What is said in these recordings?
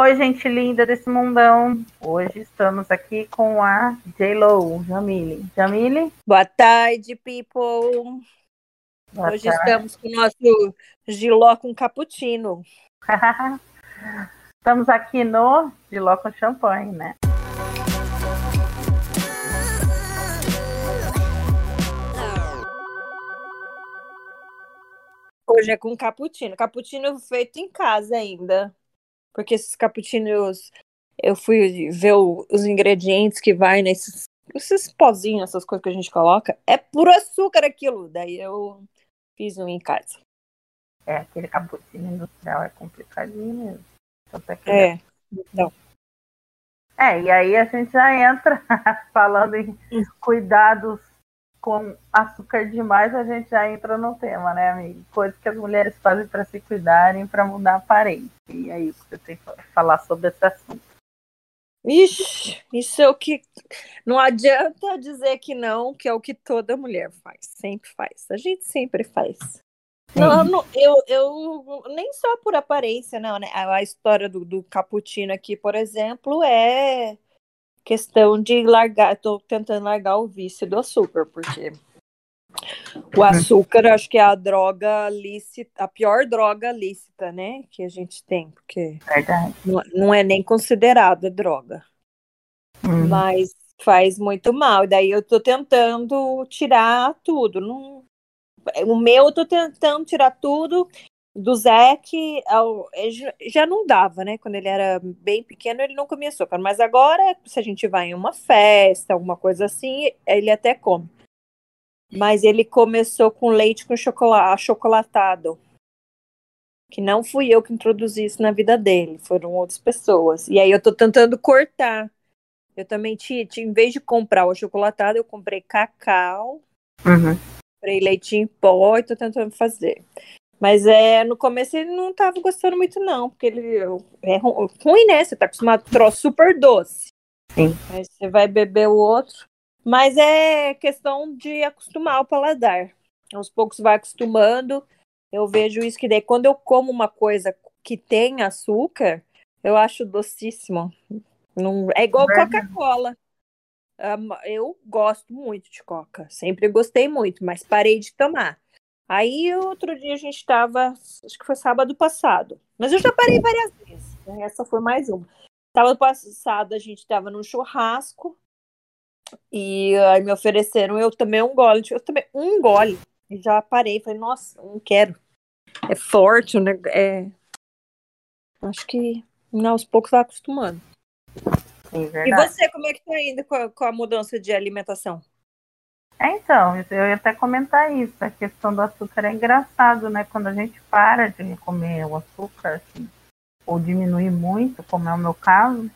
Oi, gente linda desse mundão. Hoje estamos aqui com a J-Lo, Jamile. Jamile? Boa tarde, people. Boa Hoje tarde. estamos com o nosso giló com cappuccino. estamos aqui no giló com champanhe, né? Hoje é com cappuccino. Cappuccino feito em casa ainda. Porque esses cappuccinos, eu fui ver o, os ingredientes que vai nesses esses pozinhos, essas coisas que a gente coloca. É puro açúcar aquilo. Daí eu fiz um em casa. É, aquele cappuccino industrial é complicadinho mesmo. É, é, então. É, e aí a gente já entra falando em cuidados com açúcar demais, a gente já entra no tema, né, amigo? Coisas que as mulheres fazem para se cuidarem, para mudar a aparência. E é isso que eu tenho que falar sobre esse assunto. Ixi, isso é o que. Não adianta dizer que não, que é o que toda mulher faz, sempre faz. A gente sempre faz. Não, não, eu, eu nem só por aparência, não, né? A história do, do cappuccino aqui, por exemplo, é questão de largar, estou tentando largar o vício do açúcar, porque o açúcar acho que é a droga lícita, a pior droga lícita, né, que a gente tem, porque não, não, é nem considerada droga. Uhum. Mas faz muito mal. E daí eu tô tentando tirar tudo. Não, o meu eu tô tentando tirar tudo do Zeke já não dava, né? Quando ele era bem pequeno, ele não comia açúcar. Mas agora, se a gente vai em uma festa, alguma coisa assim, ele até come. Mas ele começou com leite com chocolate, achocolatado. Que não fui eu que introduzi isso na vida dele, foram outras pessoas. E aí eu tô tentando cortar. Eu também tinha, tinha em vez de comprar o achocolatado, eu comprei cacau, uhum. comprei leite em pó e tô tentando fazer. Mas é, no começo ele não tava gostando muito, não, porque ele é ruim, né? Você tá acostumado com troço super doce. Sim. Aí você vai beber o outro. Mas é questão de acostumar o paladar. Aos poucos vai acostumando. Eu vejo isso que daí quando eu como uma coisa que tem açúcar, eu acho docíssimo. Não, é igual Coca-Cola. Eu gosto muito de Coca. Sempre gostei muito, mas parei de tomar. Aí outro dia a gente estava, acho que foi sábado passado, mas eu já parei várias vezes. Né? Essa foi mais uma. Sábado passado a gente estava num churrasco e aí me ofereceram eu também um gole, eu também um gole e já parei, falei nossa, não quero. É forte, né? É... Acho que aos poucos vai acostumando. Sim, e você, como é que tá indo com a, com a mudança de alimentação? É, então, eu ia até comentar isso. A questão do açúcar é engraçado, né? Quando a gente para de comer o açúcar, assim, ou diminuir muito, como é o meu caso,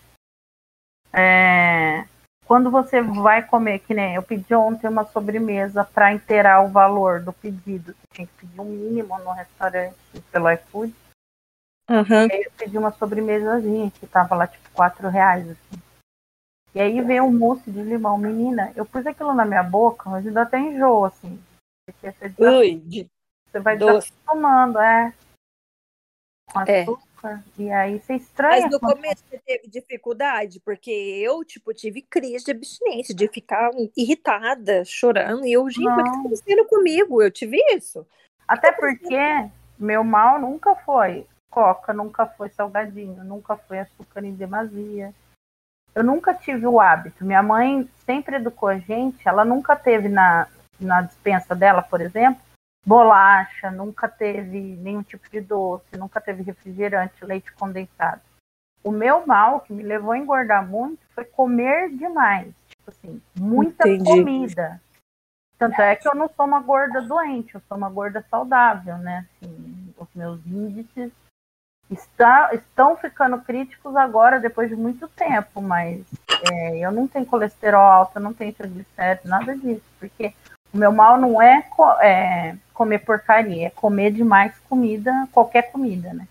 é, quando você vai comer, que nem eu pedi ontem uma sobremesa para inteirar o valor do pedido, você tinha que pedir um mínimo no restaurante pelo iFood. Uhum. E aí eu pedi uma sobremesazinha que tava lá tipo quatro reais, assim. E aí veio um mousse de limão. Menina, eu pus aquilo na minha boca, mas ainda até enjoo, assim. Porque você, Ui, você vai tomando, é. Com é. açúcar. É. E aí você estranha. Mas no começo você teve dificuldade, porque eu, tipo, tive crise de abstinência, de ficar irritada, chorando. E eu, gente, o que tá acontecendo comigo? Eu tive isso. Até porque meu mal nunca foi coca, nunca foi salgadinho, nunca foi açúcar em demasia eu nunca tive o hábito. Minha mãe sempre educou a gente, ela nunca teve na, na dispensa dela, por exemplo, bolacha, nunca teve nenhum tipo de doce, nunca teve refrigerante, leite condensado. O meu mal, que me levou a engordar muito, foi comer demais. Tipo assim, muita Entendi. comida. Tanto é que eu não sou uma gorda doente, eu sou uma gorda saudável, né? Assim, os meus índices está, estão ficando críticos agora, depois de muito tempo, mas é, eu não tenho colesterol alto, eu não tenho triglicéridos, nada disso, porque o meu mal não é, é, comer porcaria, é comer demais comida, qualquer comida, né?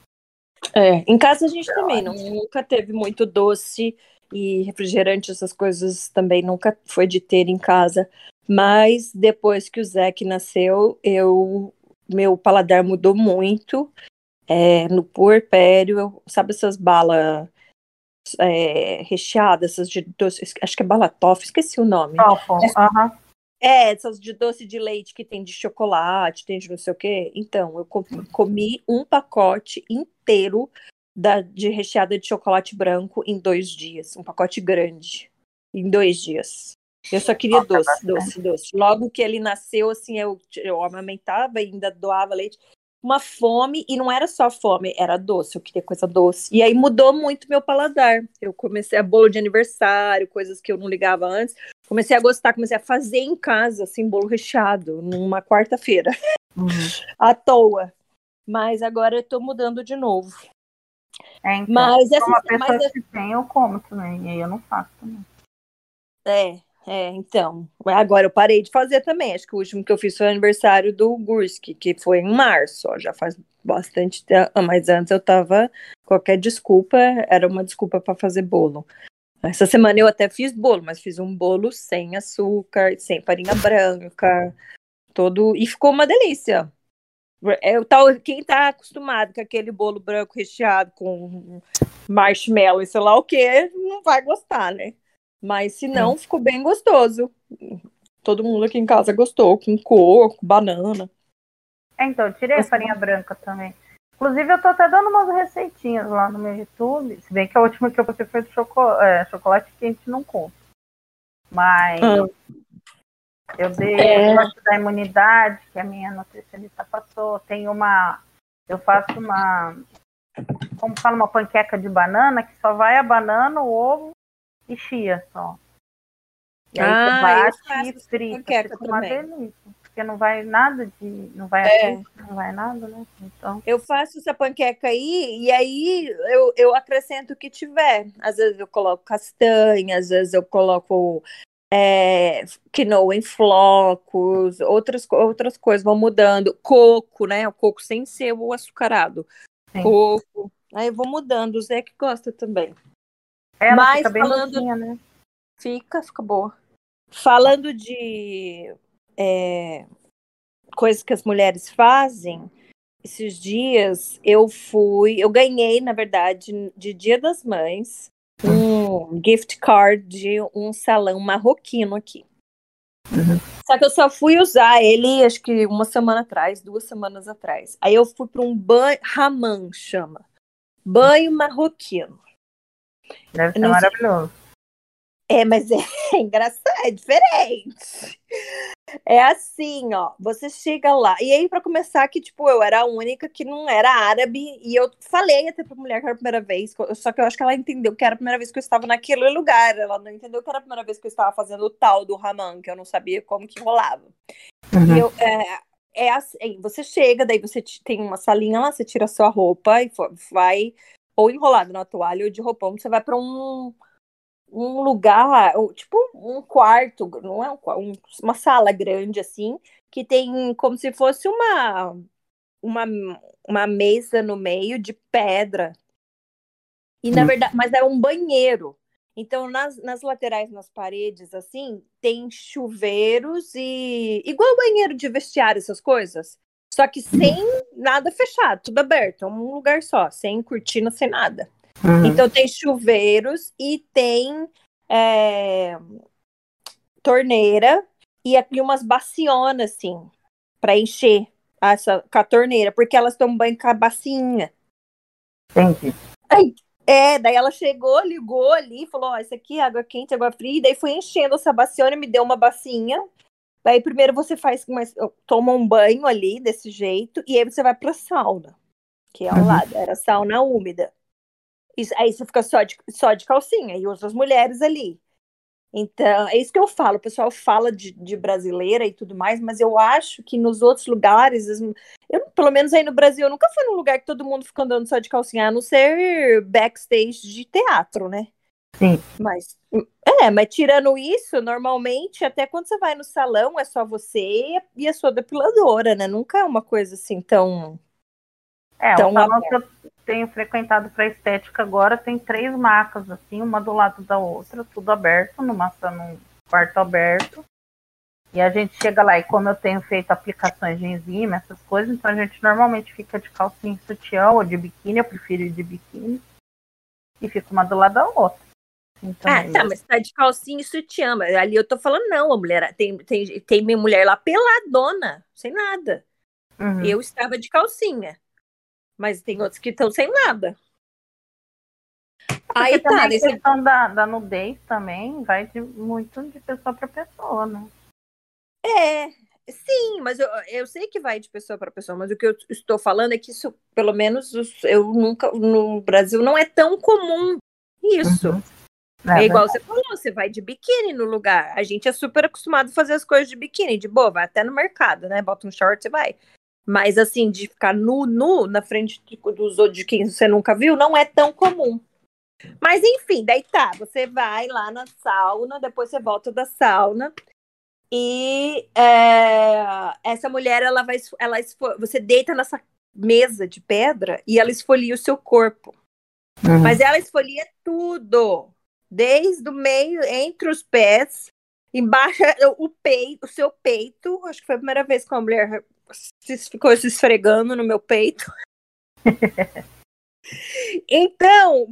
É, em casa a gente então, também não, nunca teve muito doce e refrigerante, essas coisas também nunca foi de ter em casa. Mas depois que o Zeke nasceu, eu meu paladar mudou muito é, no puerpério, sabe essas balas é, recheadas, essas de doce, acho que é balatoff, esqueci o nome. Toffle, aham. É, essas de doce de leite que tem de chocolate, tem de não sei o quê. Então, eu co- comi um pacote inteiro da, de recheada de chocolate branco em dois dias. Um pacote grande. Em dois dias. Eu só queria Nossa, doce, doce, doce. Logo que ele nasceu, assim, eu, eu amamentava e ainda doava leite. Uma fome, e não era só fome, era doce, eu queria coisa doce. E aí mudou muito meu paladar. Eu comecei a bolo de aniversário, coisas que eu não ligava antes. Comecei a gostar, comecei a fazer em casa, assim, bolo recheado, numa quarta-feira, Uhum. à toa. Mas agora eu tô mudando de novo. É, então, Mas essa, uma pessoa mas que tem, eu como também. E aí eu não faço também. é, é, então. Agora eu parei de fazer também. Acho que o último que eu fiz foi o aniversário do Gurski, que foi em março, ó, já faz bastante tempo. Mas antes eu tava. Qualquer desculpa era uma desculpa para fazer bolo. Essa semana eu até fiz bolo, mas fiz um bolo sem açúcar, sem farinha branca, todo. E ficou uma delícia. É, tal, quem tá acostumado com aquele bolo branco recheado com marshmallow e sei lá o que, não vai gostar, né? Mas se não, ficou bem gostoso. Todo mundo aqui em casa gostou, com coco, banana. É, então, eu tirei a farinha branca também. Inclusive, eu tô até dando umas receitinhas lá no meu YouTube. Se bem que a última que eu postei foi de choco- é, chocolate quente, não conta. Mas Ah. eu dei É. o da imunidade, que a minha nutricionista passou. Tem uma. Eu faço uma. Como fala, uma panqueca de banana, que só vai a banana, o ovo e chia só. E aí Ah, você bate e frita. Fica uma delícia. Porque não vai nada de. Não vai É. açúcar, não vai nada, né? Então. Eu faço essa panqueca aí e aí eu, eu acrescento o que tiver. Às vezes eu coloco castanha, às vezes eu coloco é, quinoa em flocos, outras, outras coisas vão mudando. Coco, né? O coco sem ser o açucarado. Sim. Coco. Aí eu vou mudando. O Zé que gosta também. Ela Mas fica bem falando- né? Fica, fica boa. Falando de é, coisas que as mulheres fazem, esses dias eu fui, eu ganhei, na verdade, de Dia das Mães, um gift card de um salão marroquino aqui. Uhum. Só que eu só fui usar ele, acho que uma semana atrás, duas semanas atrás. Aí eu fui para um banho, Hammam chama, banho marroquino. Deve ser não maravilhoso. É, mas é, engraçado, é diferente. É assim, ó, você chega lá. E aí, pra começar, que, tipo, eu era a única que não era árabe. E eu falei até pra mulher que era a primeira vez. Só que eu acho que ela entendeu que era a primeira vez que eu estava naquele lugar. Ela não entendeu que era a primeira vez que eu estava fazendo o tal do Raman, que eu não sabia como que rolava. Uhum. Eu, é, é assim, você chega, daí você tem uma salinha lá, você tira a sua roupa e vai ou enrolado na toalha ou de roupão, você vai pra um, um lugar, tipo um quarto, não é um, um- uma sala grande assim, que tem como se fosse uma uma, uma mesa no meio de pedra. E na Hum. verdade, mas é um banheiro. Então, nas, nas laterais, nas paredes, assim, tem chuveiros e. igual banheiro de vestiário, essas coisas. Só que sem nada fechado, tudo aberto, é um lugar só, sem cortina, sem nada. Uhum. Então tem chuveiros e tem é, torneira e aqui umas bacionas, assim, para encher essa, com a torneira, porque elas tomam banho com a bacinha. Entendi. É, daí ela chegou, ligou ali, falou: Ó, isso aqui é água quente, água fria, e daí foi enchendo essa baciona, me deu uma bacinha. Daí primeiro você faz, mais, toma um banho ali desse jeito, e aí você vai pra sauna, que é ao Uhum. lado, era sauna úmida. Isso, aí você fica só de, só de calcinha, e outras mulheres ali. Então, é isso que eu falo. O pessoal fala de, de brasileira e tudo mais, mas eu acho que nos outros lugares, eu, pelo menos aí no Brasil, eu nunca fui num lugar que todo mundo fica andando só de calcinha, a não ser backstage de teatro, né? Sim. Mas, é, mas tirando isso, normalmente, até quando você vai no salão, é só você e a sua depiladora, né? Nunca é uma coisa assim tão. É, Então, o salão que eu tenho frequentado para estética agora tem três macas, assim, uma do lado da outra, tudo aberto, numa, num quarto aberto. E a gente chega lá, e como eu tenho feito aplicações de enzima, essas coisas, então a gente normalmente fica de calcinha e sutiã ou de biquíni, eu prefiro ir de biquíni. e fica uma do lado da outra. Então, ah, tá, mas tá de calcinha e sutiã. Mas ali eu tô falando, não, a mulher tem, tem, tem minha mulher lá peladona, sem nada. Uhum. Eu estava de calcinha. Mas tem outros que estão sem nada. Porque Aí tá, nesse... a questão da, da nudez também vai de, muito de pessoa para pessoa, né? É, sim, mas eu, eu sei que vai de pessoa para pessoa, mas o que eu estou falando é que isso, pelo menos, eu nunca, no Brasil, não é tão comum isso. Uhum. É, é igual você falou, você vai de biquíni no lugar. A gente é super acostumado a fazer as coisas de biquíni, de boa, vai até no mercado, né? Bota um short e vai. Mas assim, de ficar nu, nu, na frente dos outros de quem você nunca viu, não é tão comum. Mas enfim, daí tá, você vai lá na sauna, depois você volta da sauna. E é, essa mulher, ela vai. Ela, você deita nessa mesa de pedra e ela esfolia o seu corpo. Uhum. Mas ela esfolia tudo desde o meio, entre os pés, embaixo o peito, o seu peito. Acho que foi a primeira vez que uma mulher ficou se esfregando no meu peito. então,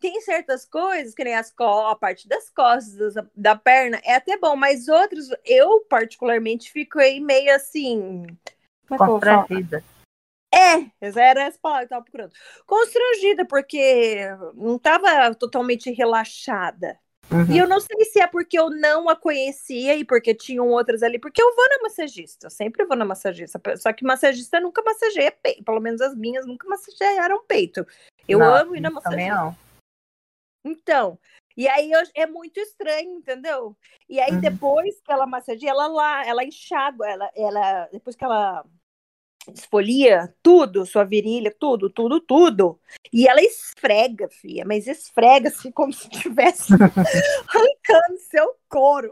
tem certas coisas, que nem as a parte das costas, da perna, é até bom, mas outros, eu particularmente fico aí meio assim. É Constrangida. É, essa era essa palavra que eu tava procurando. Constrangida, porque não estava totalmente relaxada. Uhum. E eu não sei se é porque eu não a conhecia e porque tinham outras ali, porque eu vou na massagista, eu sempre vou na massagista. Só que massagista nunca massageia peito, pelo menos as minhas nunca massagearam peito. Eu não, amo ir na massagista. Também não. Então, e aí eu, é muito estranho, entendeu? E aí uhum. depois que ela massageia, ela lá, ela enxágua, ela, ela depois que ela esfolia tudo, sua virilha, tudo, tudo, tudo. E ela esfrega, filha, mas esfrega-se como se estivesse arrancando seu couro.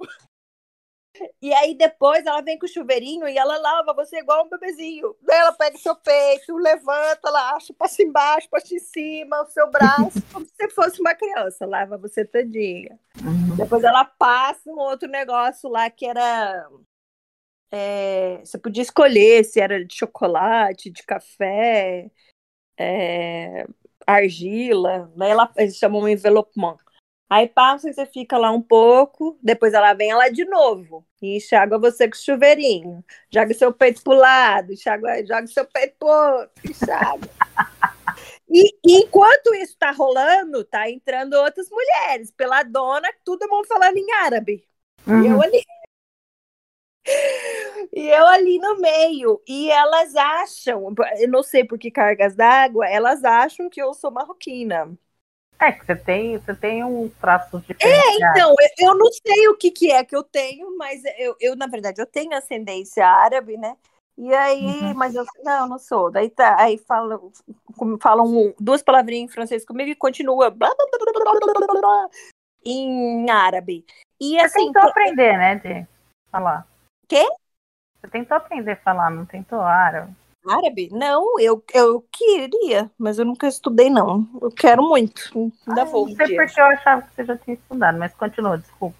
E aí depois ela vem com o chuveirinho e ela lava você igual um bebezinho. Daí ela pega seu peito, levanta, ela acha, passa embaixo, passa em cima, o seu braço, como se você fosse uma criança, lava você todinha. Uhum. Depois ela passa um outro negócio lá que era é, você podia escolher se era de chocolate, de café, é, argila, né? Ela, eles chamam envelopement. Aí passa e você fica lá um pouco, depois ela vem lá de novo e enxágua você com o chuveirinho. Joga seu peito pro lado, enxágua, joga seu peito pro outro, enxágua. E, e enquanto isso tá rolando, tá entrando outras mulheres, pela dona, todo mundo falando em árabe. Uhum. E eu uhum. ali, e eu ali no meio. E elas acham, eu não sei por que cargas d'água, elas acham que eu sou marroquina. É, que você tem, você tem um traço de. É, então, eu, eu, não sei o que, que é que eu tenho, mas eu, eu, na verdade, eu tenho ascendência árabe, né? E aí, uhum. mas eu não, não sou. Daí tá, aí falam, falam duas palavrinhas em francês comigo e continua blá, blá, blá, em árabe. E assim. Você tentou aprender, né, de falar. Quê? Você tentou aprender a falar, não tentou árabe? Árabe? Não, eu, eu queria, mas eu nunca estudei, não. Eu quero muito. Ainda vou. Não sei porque eu achava que você já tinha estudado, mas continua, desculpa.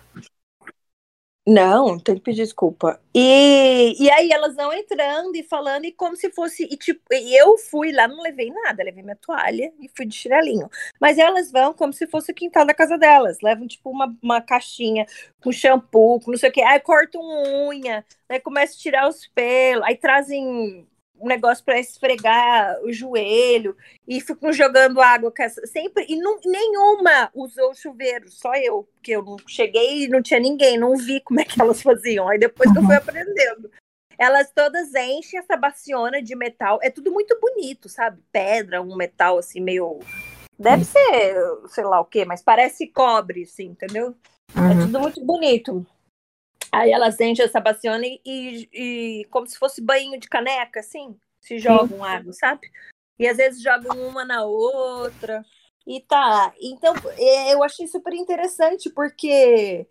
Não, tem que pedir desculpa. E, e aí elas vão entrando e falando, e como se fosse. E, tipo, e eu fui lá, não levei nada, levei minha toalha e fui de chinelinho. Mas elas vão como se fosse o quintal da casa delas. Levam, tipo, uma, uma caixinha com shampoo, com não sei o quê. Aí cortam unha, aí começam a tirar os pelos, aí trazem um negócio para esfregar o joelho e ficam jogando água sempre e não, nenhuma usou o chuveiro, só eu, porque eu não cheguei e não tinha ninguém, não vi como é que elas faziam. Aí depois uhum. que eu fui uhum. aprendendo. Elas todas enchem essa baciona de metal, é tudo muito bonito, sabe? Pedra, um metal assim meio deve ser, sei lá o que, mas parece cobre, assim, entendeu? É uhum. É tudo muito bonito. Aí elas enchem essa baciona e, e, como se fosse banho de caneca, assim, se jogam Sim. água, sabe? E às vezes jogam uma na outra. E tá. Então, eu achei super interessante, porque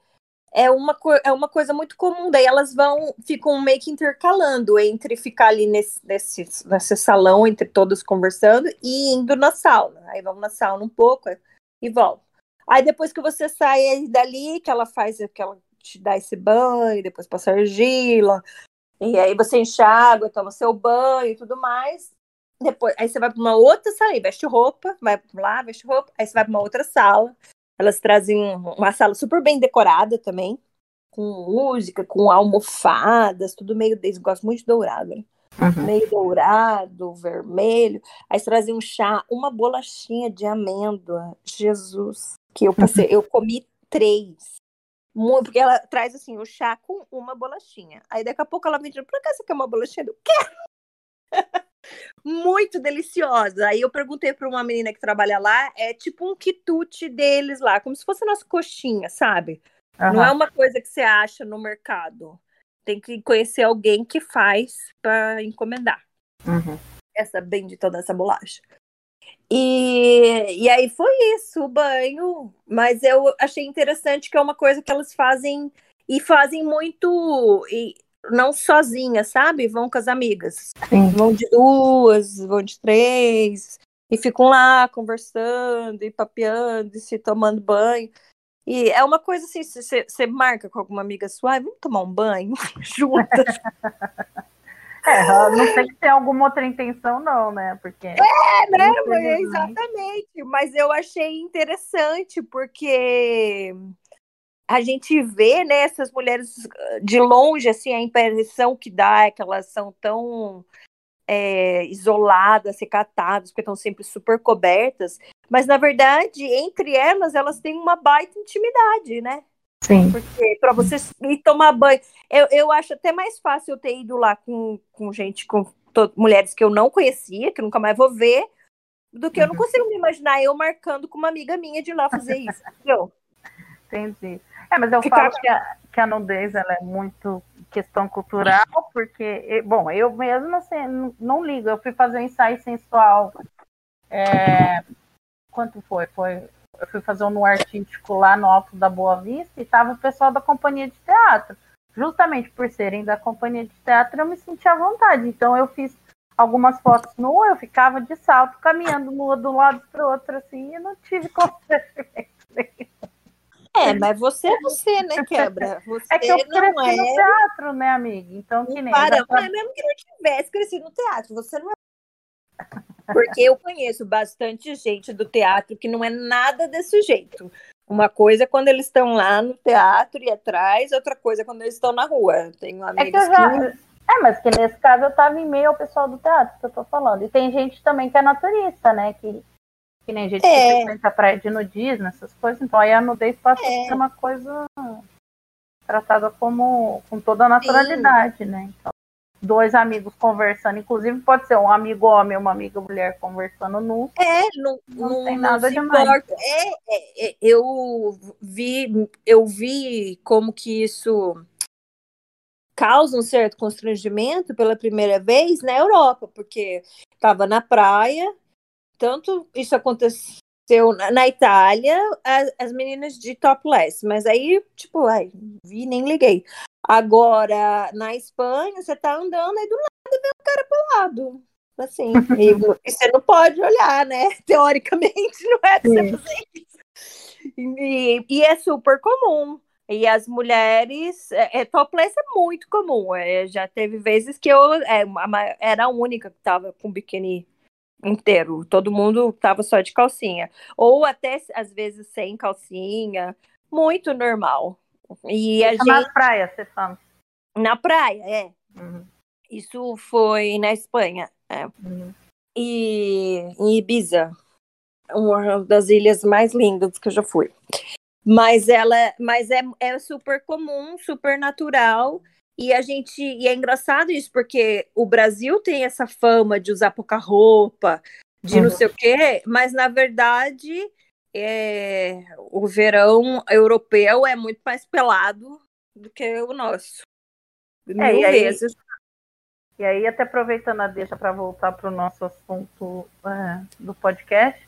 é uma, é uma coisa muito comum. Daí elas vão, ficam meio que intercalando entre ficar ali nesse, nesse, nesse salão, entre todos conversando, e indo na sauna. Aí vão na sauna um pouco e voltam. Aí depois que você sai dali, que ela faz aquela te dá esse banho, depois passa argila, e aí você enxágua, toma seu banho e tudo mais. depois, aí você vai para uma outra sala, veste roupa, vai lá, veste roupa, aí você vai para uma outra sala. Elas trazem uma sala super bem decorada também, com música, com almofadas, tudo meio deles. Gosto muito de dourado, né? Uhum. Meio dourado, vermelho. Aí você trazem um chá, uma bolachinha de amêndoa. Jesus. Que eu passei, uhum. eu comi três. Muito, porque ela traz assim o chá com uma bolachinha. Aí daqui a pouco ela vem dizendo, por que você quer uma bolachinha? Eu quero! muito deliciosa. Aí eu perguntei para uma menina que trabalha lá, é tipo um quitute deles lá, como se fosse nossa coxinha, sabe? Uhum. Não é uma coisa que você acha no mercado. Tem que conhecer alguém que faz para encomendar. Uhum. Essa bendita dessa bolacha. E, e aí foi isso, o banho. Mas eu achei interessante que é uma coisa que elas fazem e fazem muito. E não sozinhas, sabe? Vão com as amigas. Sim. Vão de duas, vão de três, e ficam lá conversando, e papeando, e se tomando banho. E é uma coisa assim, você marca com alguma amiga sua, vamos tomar um banho juntas. É, não sei se tem alguma outra intenção, não, né? Porque. É, né? Exatamente. Mas eu achei interessante, porque a gente vê né, essas mulheres ah, de longe, assim, a impressão que dá é que elas são tão é, isoladas, recatadas, porque estão sempre super cobertas, mas na verdade, entre elas, elas têm uma baita intimidade, né? Sim. Porque para você ir tomar banho, eu, eu acho até mais fácil eu ter ido lá com, com gente, com mulheres que eu não conhecia, que nunca mais vou ver, do que eu não uhum. consigo me imaginar eu marcando com uma amiga minha de lá fazer isso. Entendi. É, mas eu Ficar... falo que a, que a nudez ela é muito questão cultural, porque, bom, eu mesmo assim, não, não ligo. Eu fui fazer um ensaio sensual. É, quanto foi? Foi eu fui fazer um no artístico lá no Alto da Boa Vista e estava o pessoal da companhia de teatro. Justamente por serem da companhia de teatro, eu me senti à vontade. Então eu fiz algumas fotos nua, eu ficava de salto, caminhando nua de um lado para o outro, assim, e não tive constrangimento nenhum. É, mas você é você, né, Quebra? Você é que eu cresci não é... no teatro, né, amiga? Então, que nem... Para, mas mesmo que não tivesse crescido no teatro, você não é... Porque eu conheço bastante gente do teatro que não é nada desse jeito. Uma coisa é quando eles estão lá no teatro e atrás, outra coisa é quando eles estão na rua. Tenho amigos é que, já... que... É, mas que nesse caso eu estava em meio ao pessoal do teatro, que eu tô falando. E tem gente também que é naturista, né? Que que nem gente é. que frequenta praia de nudismo, essas coisas. Então aí a nudez passa é. a ser uma coisa tratada como com toda a naturalidade, Sim. né? Então, dois amigos conversando, inclusive pode ser um amigo homem uma amiga mulher conversando nu. É, não, não, não tem nada não demais. É, é, é, eu vi, eu vi como que isso causa um certo constrangimento pela primeira vez na Europa, porque estava na praia tanto isso aconteceu na, na Itália, as, as, meninas de topless, mas aí, tipo, ai, vi, nem liguei. Agora, na Espanha, você tá andando e do nada vem um cara pro lado. Assim, e, e, você não pode olhar, né? Teoricamente, não é pra você fazer isso. E, e é super comum. E as mulheres, é, é, topless é muito comum. É, já teve vezes que eu é, era a única que tava com biquíni inteiro. Todo mundo tava só de calcinha. Ou até, às vezes, sem calcinha. Muito normal. E a gente... Na praia, você fala. Na praia, é. Uhum. Isso foi na Espanha. É. Uhum. E em Ibiza. Uma das ilhas mais lindas que eu já fui. Mas ela mas é, é super comum, super natural. E a gente. E é engraçado isso, porque o Brasil tem essa fama de usar pouca roupa, de uhum. não sei o quê, mas na verdade é, o verão europeu é muito mais pelado do que o nosso. É, e, aí, e aí, até aproveitando a deixa para voltar para o nosso assunto é, do podcast,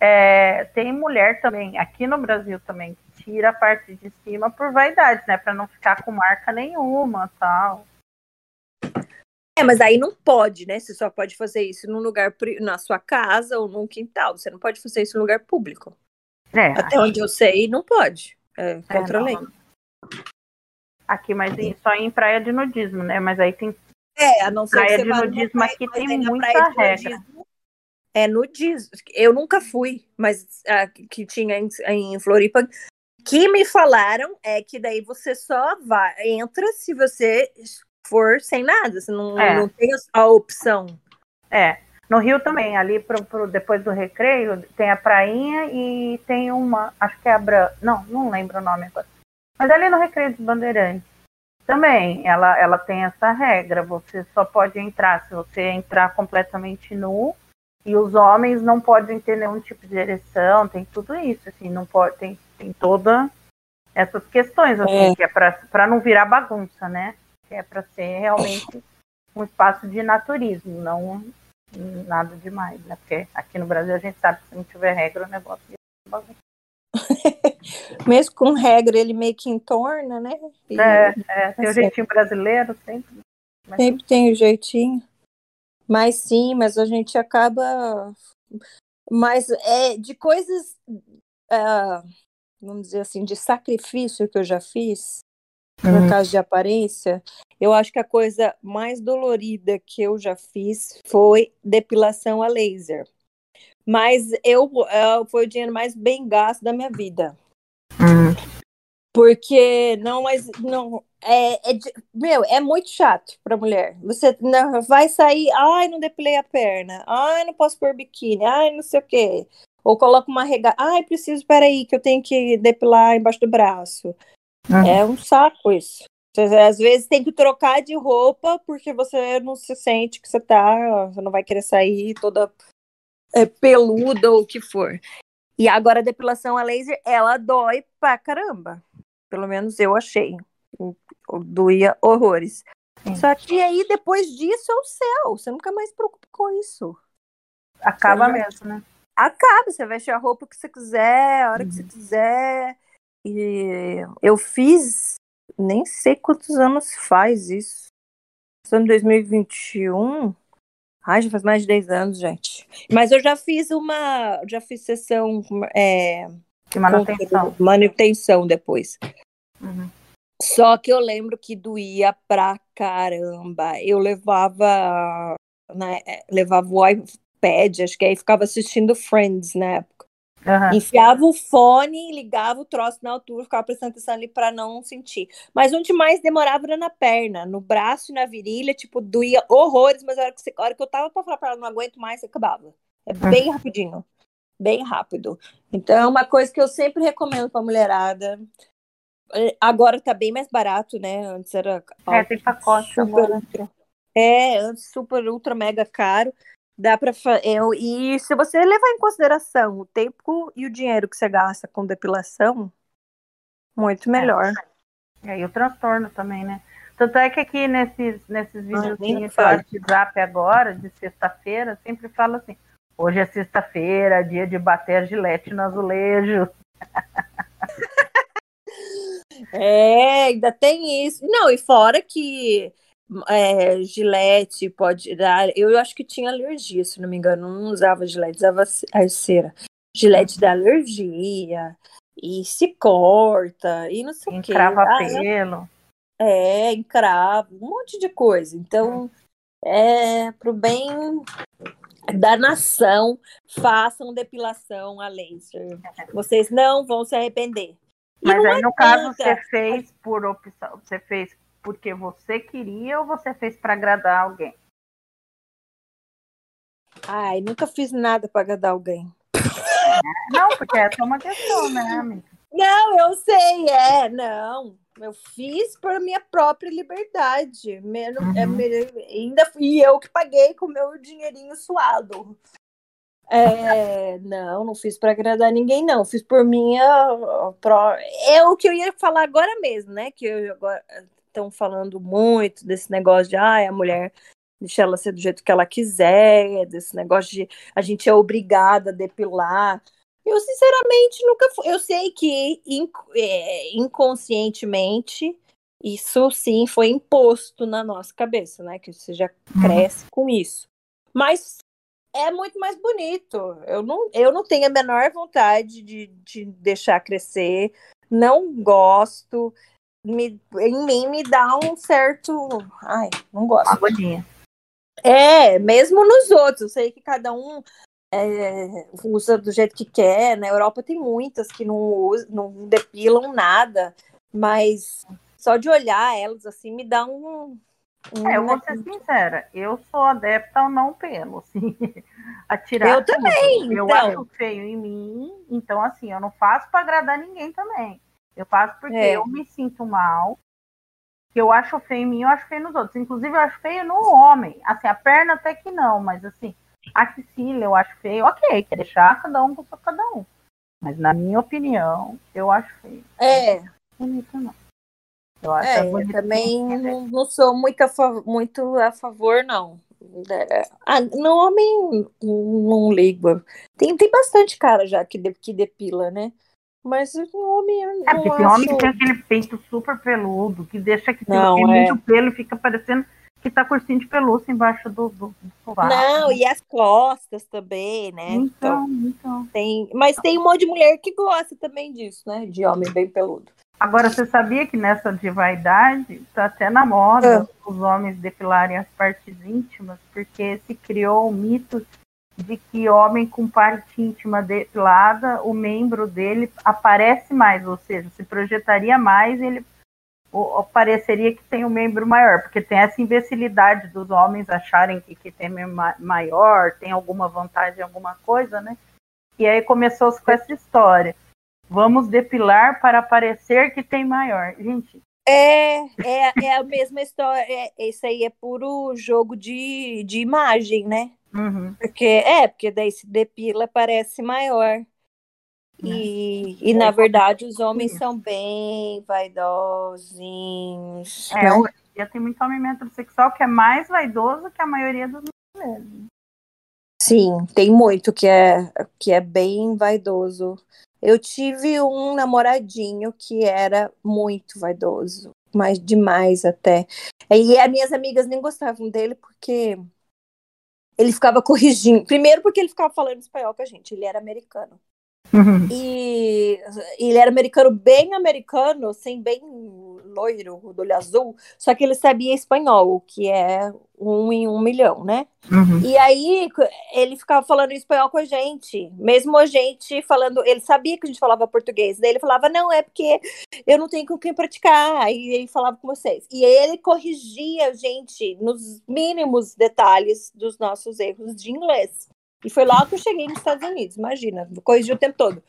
é, tem mulher também, aqui no Brasil também, tira a parte de cima por vaidade, né? Para não ficar com marca nenhuma tal. É, mas aí não pode, né? Você só pode fazer isso num lugar na sua casa ou num quintal. Você não pode fazer isso em lugar público. É, Até onde eu sei, não pode. É, contra é, a lei. Aqui, mas só em praia de nudismo, né? Mas aí tem é, a não ser praia de nudismo aqui tem muita regra. Nudismo, é nudismo. Eu nunca fui, mas ah, que tinha em, em Floripa. Que me falaram é que daí você só vai, entra se você for sem nada, você não, É. não tem a opção. É. No Rio também, ali pro, pro- depois do recreio, tem a prainha e tem uma, acho que é a Bran, não, não lembro o nome agora. Mas ali no recreio dos Bandeirantes. Também, ela, ela tem essa regra, você só pode entrar se você entrar completamente nu, e os homens não podem ter nenhum tipo de ereção, tem tudo isso, assim, não pode, tem, tem toda essas questões, assim, É. que é para não virar bagunça, né? Que é para ser realmente um espaço de naturismo, não nada demais, né? Porque aqui no Brasil a gente sabe que se não tiver regra, o negócio vira bagunça. Mesmo com regra, ele meio que entorna, né? E É, é, tem o Assim. jeitinho brasileiro sempre. Mas, Sempre tem o jeitinho. Mas sim, mas a gente acaba. Mas é de coisas, ah, vamos dizer assim, de sacrifício que eu já fiz, por Uhum. causa de aparência, eu acho que a coisa mais dolorida que eu já fiz foi depilação a laser. Mas eu ah, foi o dinheiro mais bem gasto da minha vida. Porque não, mas não é, é meu, é muito chato para mulher. Você não, vai sair, ai, não depilei a perna, ai, não posso pôr biquíni, ai, não sei o quê. Ou coloca uma regata, ai, preciso, peraí, que eu tenho que depilar embaixo do braço. Uhum. É um saco isso. Às vezes tem que trocar de roupa porque você não se sente que você tá, você não vai querer sair toda é, peluda ou o que for. E agora a depilação a laser, ela dói pra caramba. Pelo menos eu achei. Doía horrores. Sim. Só que aí depois disso é o céu. Você nunca mais se preocupa com isso. Acaba mesmo, né? Acaba, você veste a roupa que você quiser, a hora que você quiser. E eu fiz, nem sei quantos anos faz isso. Estamos em 2021. Ai, já faz mais de 10 anos, gente. Mas eu já fiz uma. Já fiz sessão é, De manutenção. manutenção depois. Uhum. Só que eu lembro que doía pra caramba. Eu levava, né, levava o iPad, acho que aí ficava assistindo Friends na época. Aham. Enfiava o fone, ligava o troço na altura, ficava prestando atenção ali pra não sentir. Mas onde mais demorava era na perna, no braço e na virilha, tipo, doía horrores, mas a hora que, você- a hora que eu tava pra falar pra ela, não aguento mais, você acabava. É bem rapidinho. Bem rápido. Então, é uma coisa que eu sempre recomendo pra mulherada. É, Agora tá bem mais barato, né? Antes era É, tem pacote super agora. ultra. É, antes super ultra mega caro. Dá para e se você levar em consideração o tempo e o dinheiro que você gasta com depilação, muito melhor. E aí o transtorno também, né? Tanto é que aqui nesses, nesses videozinhos do. WhatsApp agora, de sexta-feira, sempre fala assim, hoje é sexta-feira, dia de bater a gilete no azulejo. É, ainda tem isso. Não, e fora que é, gilete pode dar. Eu acho que tinha alergia, se não me engano. Não usava gilete, usava a cera. Gilete dá alergia. E se corta, e não sei o quê. Encrava Ah, eu- pelo. É, encravo, um monte de coisa. Então, é pro bem da nação, façam depilação a laser. Vocês não vão se arrepender. Mas aí, no caso, você fez por opção, você fez porque você queria ou você fez para agradar alguém? Ai, nunca fiz nada para agradar alguém. Não, porque essa é uma questão, né, amiga? Não, eu sei, é, não. Eu fiz por minha própria liberdade. Menos, Uhum. é, ainda fui eu que paguei com o meu dinheirinho suado. É, não, não fiz para agradar ninguém, não. Fiz por minha. ó, pró- É o que eu ia falar agora mesmo, né? Que eu agora estão falando muito desse negócio de ah, a mulher deixa ela ser do jeito que ela quiser, desse negócio de a gente é obrigada a depilar. Eu, sinceramente, nunca fui. Eu sei que inc- é, inconscientemente isso sim foi imposto na nossa cabeça, né? Que você já cresce com isso. Mas é muito mais bonito. Eu não, eu não tenho a menor vontade de, de deixar crescer. Não gosto. Me, em mim me dá um certo. Ai, não gosto. Agonia. É, mesmo nos outros. Eu sei que cada um é, usa do jeito que quer. Na Europa tem muitas que não, usam, não depilam nada, mas só de olhar elas assim me dá um. Um é, eu vou ser sincera, eu sou adepta ao não pelo, assim. Atirar eu tudo. também. Eu então. acho feio em mim, então assim, eu não faço para agradar ninguém também. Eu faço porque é. eu me sinto mal. Que eu acho feio em mim, eu acho feio nos outros. Inclusive, eu acho feio no homem. Assim, a perna até que não, mas assim, a axila eu acho feio, ok, quer deixar cada um com cada um. Mas na minha opinião, eu acho feio. É. Bonito não. Eu acho é, eu também não, não, sou muito a, muito a favor, não. É, ah, no homem não ligo. Tem, tem bastante cara já que, de, que depila, né? Mas no homem. É, porque tem homem que tem aquele peito super peludo, que deixa que tem, não, é. muito pelo e fica parecendo que tá cursinho de pelúcia embaixo do, do, do Não, e as costas também, né? Então, então, então. Tem, mas tem um monte de mulher que gosta também disso, né? De homem bem peludo. Agora, você sabia que nessa de vaidade, tá até na moda é. os homens depilarem as partes íntimas, porque se criou o mito de que homem com parte íntima depilada, o membro dele aparece mais, ou seja, se projetaria mais, ele pareceria que tem um membro maior, porque tem essa imbecilidade dos homens acharem que, que tem membro maior, tem alguma vantagem, alguma coisa, né? E aí começou com essa história. Vamos depilar para parecer que tem maior. Gente. É, é, é a mesma história. É, esse aí é puro jogo de, de imagem, né? Uhum. Porque, é, porque daí se depila parece maior. Né? E, e na verdade os homens são bem vaidosinhos. É, né? já tem muito homem metrosexual que é mais vaidoso que a maioria dos mulheres. Sim, tem muito que é, que é bem vaidoso. Eu tive um namoradinho que era muito vaidoso, mas demais até. E as minhas amigas nem gostavam dele porque ele ficava corrigindo. Primeiro porque ele ficava falando espanhol com a gente, ele era americano. Uhum. E ele era americano, bem americano, assim, bem loiro, do olho azul, só que ele sabia espanhol, que é um em um milhão, né? Uhum. E aí ele ficava falando espanhol com a gente, mesmo a gente falando, ele sabia que a gente falava português, daí ele falava, não, é porque eu não tenho com quem praticar, aí ele falava com vocês. E ele corrigia a gente nos mínimos detalhes dos nossos erros de inglês. E foi lá que eu cheguei nos Estados Unidos, imagina, corrigi o tempo todo.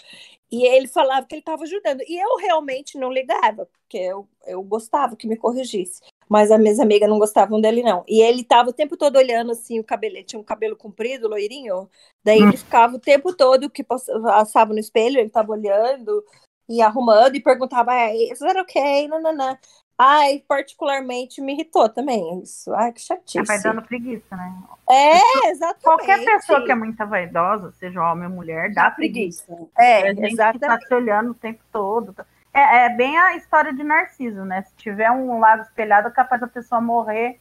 E ele falava que ele estava ajudando. E eu realmente não ligava, porque eu, eu gostava que me corrigisse. Mas as minhas amigas não gostavam dele, não. E ele estava o tempo todo olhando assim, o cabelo, ele tinha um cabelo comprido, loirinho. Daí hum. ele ficava o tempo todo que passava no espelho, ele estava olhando e arrumando e perguntava: Is that okay? Não, não, não. Ai, particularmente me irritou também isso. Ai, que chatice. Vai dando preguiça, né? É, exatamente. Qualquer pessoa que é muito vaidosa, seja homem ou mulher, dá, preguiça. É, a gente exatamente. tá se olhando o tempo todo. É, é, bem a história de Narciso, né? Se tiver um lado espelhado, é capaz da pessoa morrer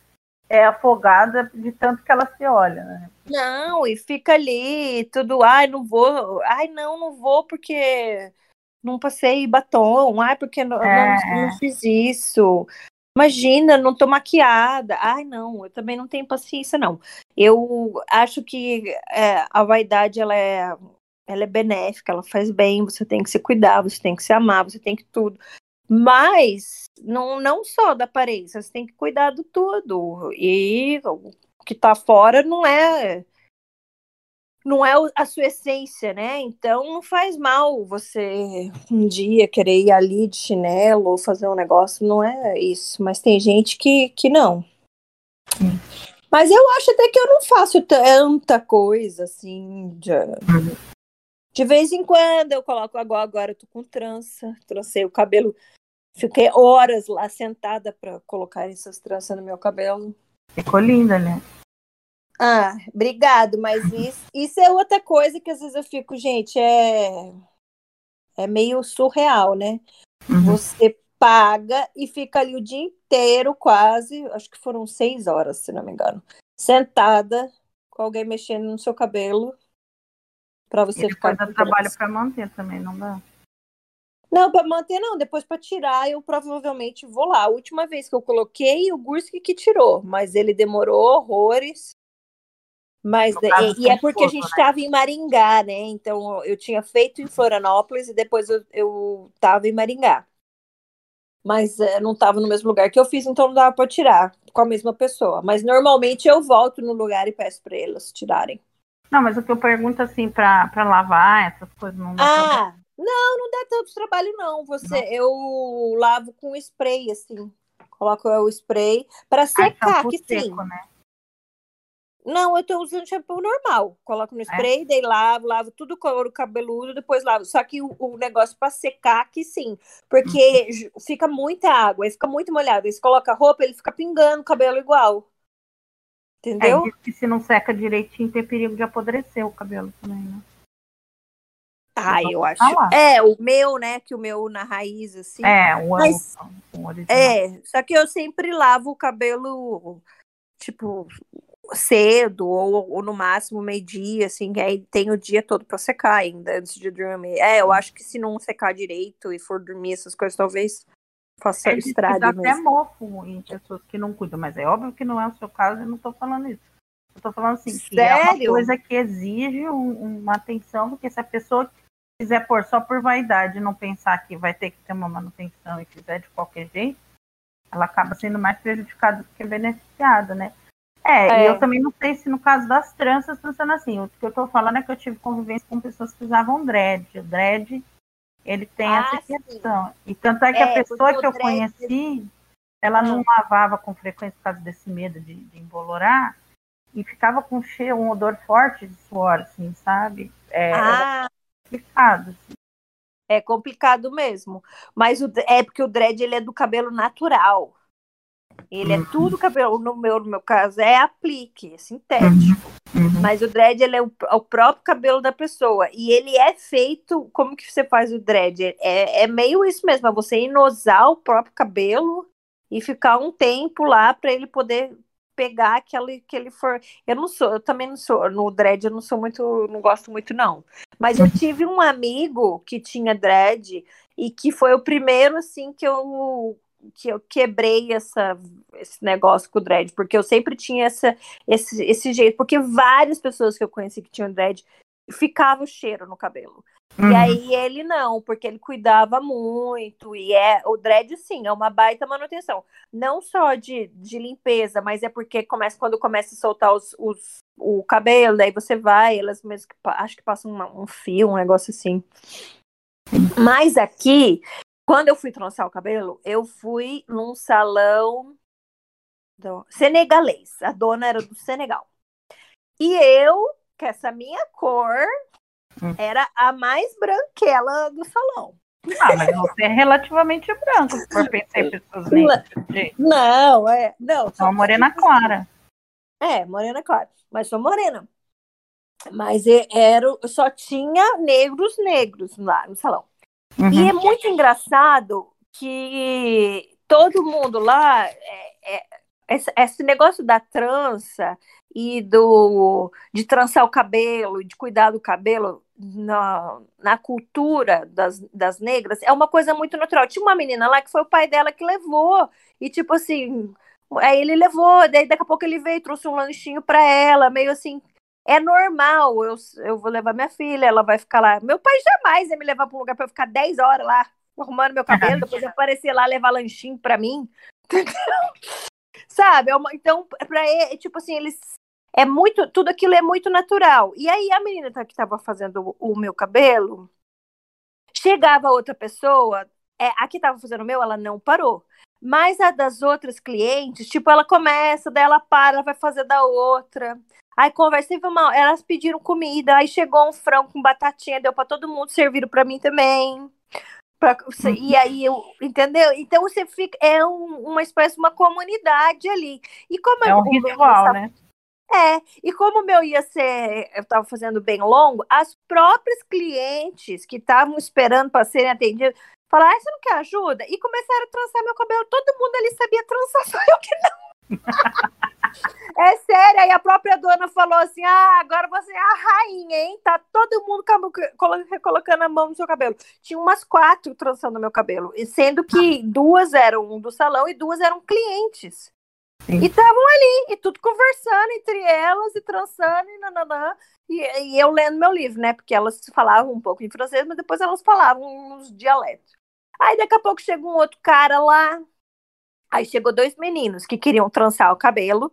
é, afogada de tanto que ela se olha, né? Não, e fica ali, tudo, ai, não vou, ai, não, não vou porque não passei batom, ai, porque não, é. não, não, fiz isso. Imagina, não tô maquiada. Ai, não, eu também não tenho paciência, não. Eu acho que é, a vaidade, ela é, ela é benéfica, ela faz bem, você tem que se cuidar, você tem que se amar, você tem que tudo. Mas não, não só da aparência, você tem que cuidar do tudo. E o que tá fora não é não é a sua essência, né? Então não faz mal você um dia querer ir ali de chinelo ou fazer um negócio, não é isso. Mas tem gente que, que não. Mas eu acho até que eu não faço tanta coisa assim. De, de vez em quando eu coloco agora, agora eu tô com trança, trancei o cabelo. Fiquei horas lá sentada para colocar essas tranças no meu cabelo. Ficou linda, né? Ah, obrigado, mas isso, isso é outra coisa que às vezes eu fico, gente, é, é meio surreal, né? Uhum. Você paga e fica ali o dia inteiro, quase, acho que foram seis horas, se não me engano, sentada com alguém mexendo no seu cabelo para você e ficar. Dá trabalho para manter também, não dá? Não, para manter não, depois para tirar eu provavelmente vou lá. A última vez que eu coloquei, o Gurski que tirou, mas ele demorou horrores. Mas e, e, é porque a gente estava né? em Maringá, né? Então eu tinha feito em Florianópolis e depois eu estava em Maringá. Mas é, não estava no mesmo lugar que eu fiz, então não dava para tirar com a mesma pessoa. Mas normalmente eu volto no lugar e peço para elas tirarem. Não, mas o que eu pergunto assim, para lavar essas coisas não dá Ah, não, não dá tanto trabalho, não. Você, não. eu lavo com spray, assim. Coloco o spray para secar, ah, que seco, sim. Né? Não, eu tô usando shampoo normal. Coloco no é? spray, é. daí lavo, lavo tudo o couro cabeludo, depois lavo. Só que o, o negócio para secar que sim, porque uhum. fica muita água, aí fica muito molhado. Aí você coloca a roupa, ele fica pingando o cabelo igual. Entendeu? É, que se não seca direitinho, tem perigo de apodrecer o cabelo também, né? Ah, eu acho. Falar. É, o meu, né? Que o meu na raiz, assim. É, o, Mas, o, o É, só que eu sempre lavo o cabelo, tipo, cedo ou, ou no máximo meio-dia, assim, que aí tem o dia todo para secar ainda antes de dormir. É, eu acho que se não secar direito e for dormir essas coisas, talvez faça é, estrague dá mesmo. até mofo em pessoas que não cuidam, mas é óbvio que não é o seu caso, eu não tô falando isso. Eu tô falando assim, que é uma coisa que exige um, uma atenção, porque se a pessoa quiser pôr só por vaidade, não pensar que vai ter que ter uma manutenção e fizer de qualquer jeito, ela acaba sendo mais prejudicada do que beneficiada, né? É, é, e eu também não sei se no caso das tranças funciona assim. O que eu tô falando é que eu tive convivência com pessoas que usavam dread. O dread, ele tem ah, essa questão. Sim. E tanto é que é, a pessoa que eu dread... conheci, ela não ah. lavava com frequência por causa desse medo de, de embolorar e ficava com cheiro, um odor forte de suor, assim, sabe? É, ah. complicado. Assim. É complicado mesmo. Mas o, é porque o dread ele é do cabelo natural. Ele é tudo cabelo, no meu, no meu caso, é aplique, é sintético. Uhum. uhum. Mas o dread ele é o, o, próprio cabelo da pessoa. E ele é feito. Como que você faz o dread? É, é meio isso mesmo, é você inosar o próprio cabelo e ficar um tempo lá para ele poder pegar aquele que ele for. Eu não sou, eu também não sou. No dread eu não sou muito, não gosto muito, não. Mas eu uhum. tive um amigo que tinha dread e que foi o primeiro assim que eu que eu quebrei essa, esse negócio com o dread, porque eu sempre tinha essa, esse, esse jeito, porque várias pessoas que eu conheci que tinham dread ficava o cheiro no cabelo. Uhum. E aí ele não, porque ele cuidava muito, e é o dread sim, é uma baita manutenção. Não só de, de limpeza, mas é porque começa quando começa a soltar os, os o cabelo, daí você vai, elas mesmo acho que passam um fio, um negócio assim. Mas aqui quando eu fui trançar o cabelo, eu fui num salão do... senegalês. A dona era do Senegal. E eu, que essa minha cor, hum. era a mais branquela do salão. Ah, mas você é relativamente branco, se for pensar em pessoas negras. Não, é. Não, sou morena clara. É, morena clara. Mas sou morena. Mas era, só tinha negros negros lá no salão. Uhum. E é muito engraçado que todo mundo lá, é, é, esse, esse, negócio da trança e do de trançar o cabelo, de cuidar do cabelo na, na cultura das, das negras, é uma coisa muito natural. Tinha uma menina lá que foi o pai dela que levou, e tipo assim, aí ele levou, daí daqui a pouco ele veio, trouxe um lanchinho para ela, meio assim, é normal, eu, eu vou levar minha filha, ela vai ficar lá. Meu pai jamais ia me levar para um lugar para eu ficar 10 horas lá arrumando meu cabelo, depois aparecer lá levar lanchinho para mim. Sabe? É uma, então, para ele, tipo assim, eles é muito, tudo aquilo é muito natural. E aí a menina que estava fazendo o, o, meu cabelo, chegava outra pessoa, é, a que estava fazendo o meu, ela não parou. Mas a das outras clientes, tipo, ela começa, daí ela para, ela vai fazer da outra. Aí conversei mal, elas pediram comida, aí chegou um frango com batatinha, deu para todo mundo, serviram para mim também. Pra, e uhum. aí eu, entendeu? Então você fica, é um, uma espécie, uma comunidade ali. E como é um ritual, né? É, e como o meu ia ser, eu estava fazendo bem longo, as próprias clientes que estavam esperando para serem atendidas falaram: ah, você não quer ajuda? E começaram a trançar meu cabelo. Todo mundo ali sabia trançar, só eu que não. É sério, aí a própria dona falou assim: ah, agora você é a rainha, hein? Tá todo mundo colocando a mão no seu cabelo. Tinha umas quatro trançando meu cabelo, sendo que duas eram do salão e duas eram clientes. Sim. E estavam ali, e tudo conversando entre elas, e trançando, e nananã. E, e, eu lendo meu livro, né? Porque elas falavam um pouco em francês, mas depois elas falavam uns dialetos. Aí daqui a pouco chegou um outro cara lá. Aí chegou dois meninos que queriam trançar o cabelo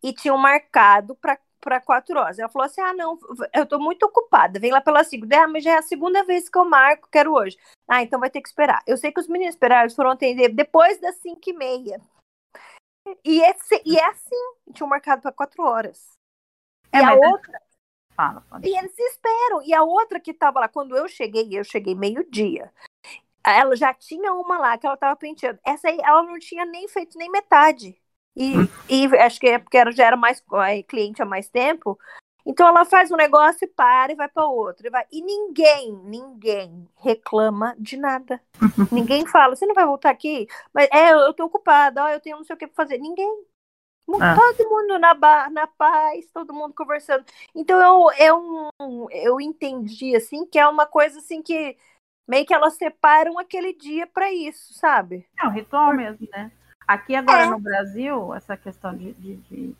e tinham marcado para quatro horas. Ela falou assim: ah, não, eu tô muito ocupada, vem lá pela segunda. Ah, mas já é a segunda vez que eu marco, quero hoje. Ah, então vai ter que esperar. Eu sei que os meninos esperaram, eles foram atender depois das cinco e meia. E, esse, e é assim, tinham marcado para quatro horas. É, e a é outra. Fala, fala. E eles esperam. E a outra que estava lá, quando eu cheguei, eu cheguei meio-dia. Ela já tinha uma lá que ela estava penteando. Essa aí, ela não tinha nem feito nem metade. E, hum. e acho que é porque ela já era mais cliente há mais tempo. Então ela faz um negócio e para e vai para outro. E, vai. e ninguém, ninguém reclama de nada. ninguém fala, você não vai voltar aqui? Mas é, eu tô ocupada, ó, eu tenho não sei o que pra fazer. Ninguém. Ah. Todo mundo na, bar, na paz, todo mundo conversando. Então eu, eu, eu entendi assim que é uma coisa assim que meio que elas separam aquele dia para isso, sabe? É um ritual mesmo, né? Aqui agora é. no Brasil, essa questão de, de, de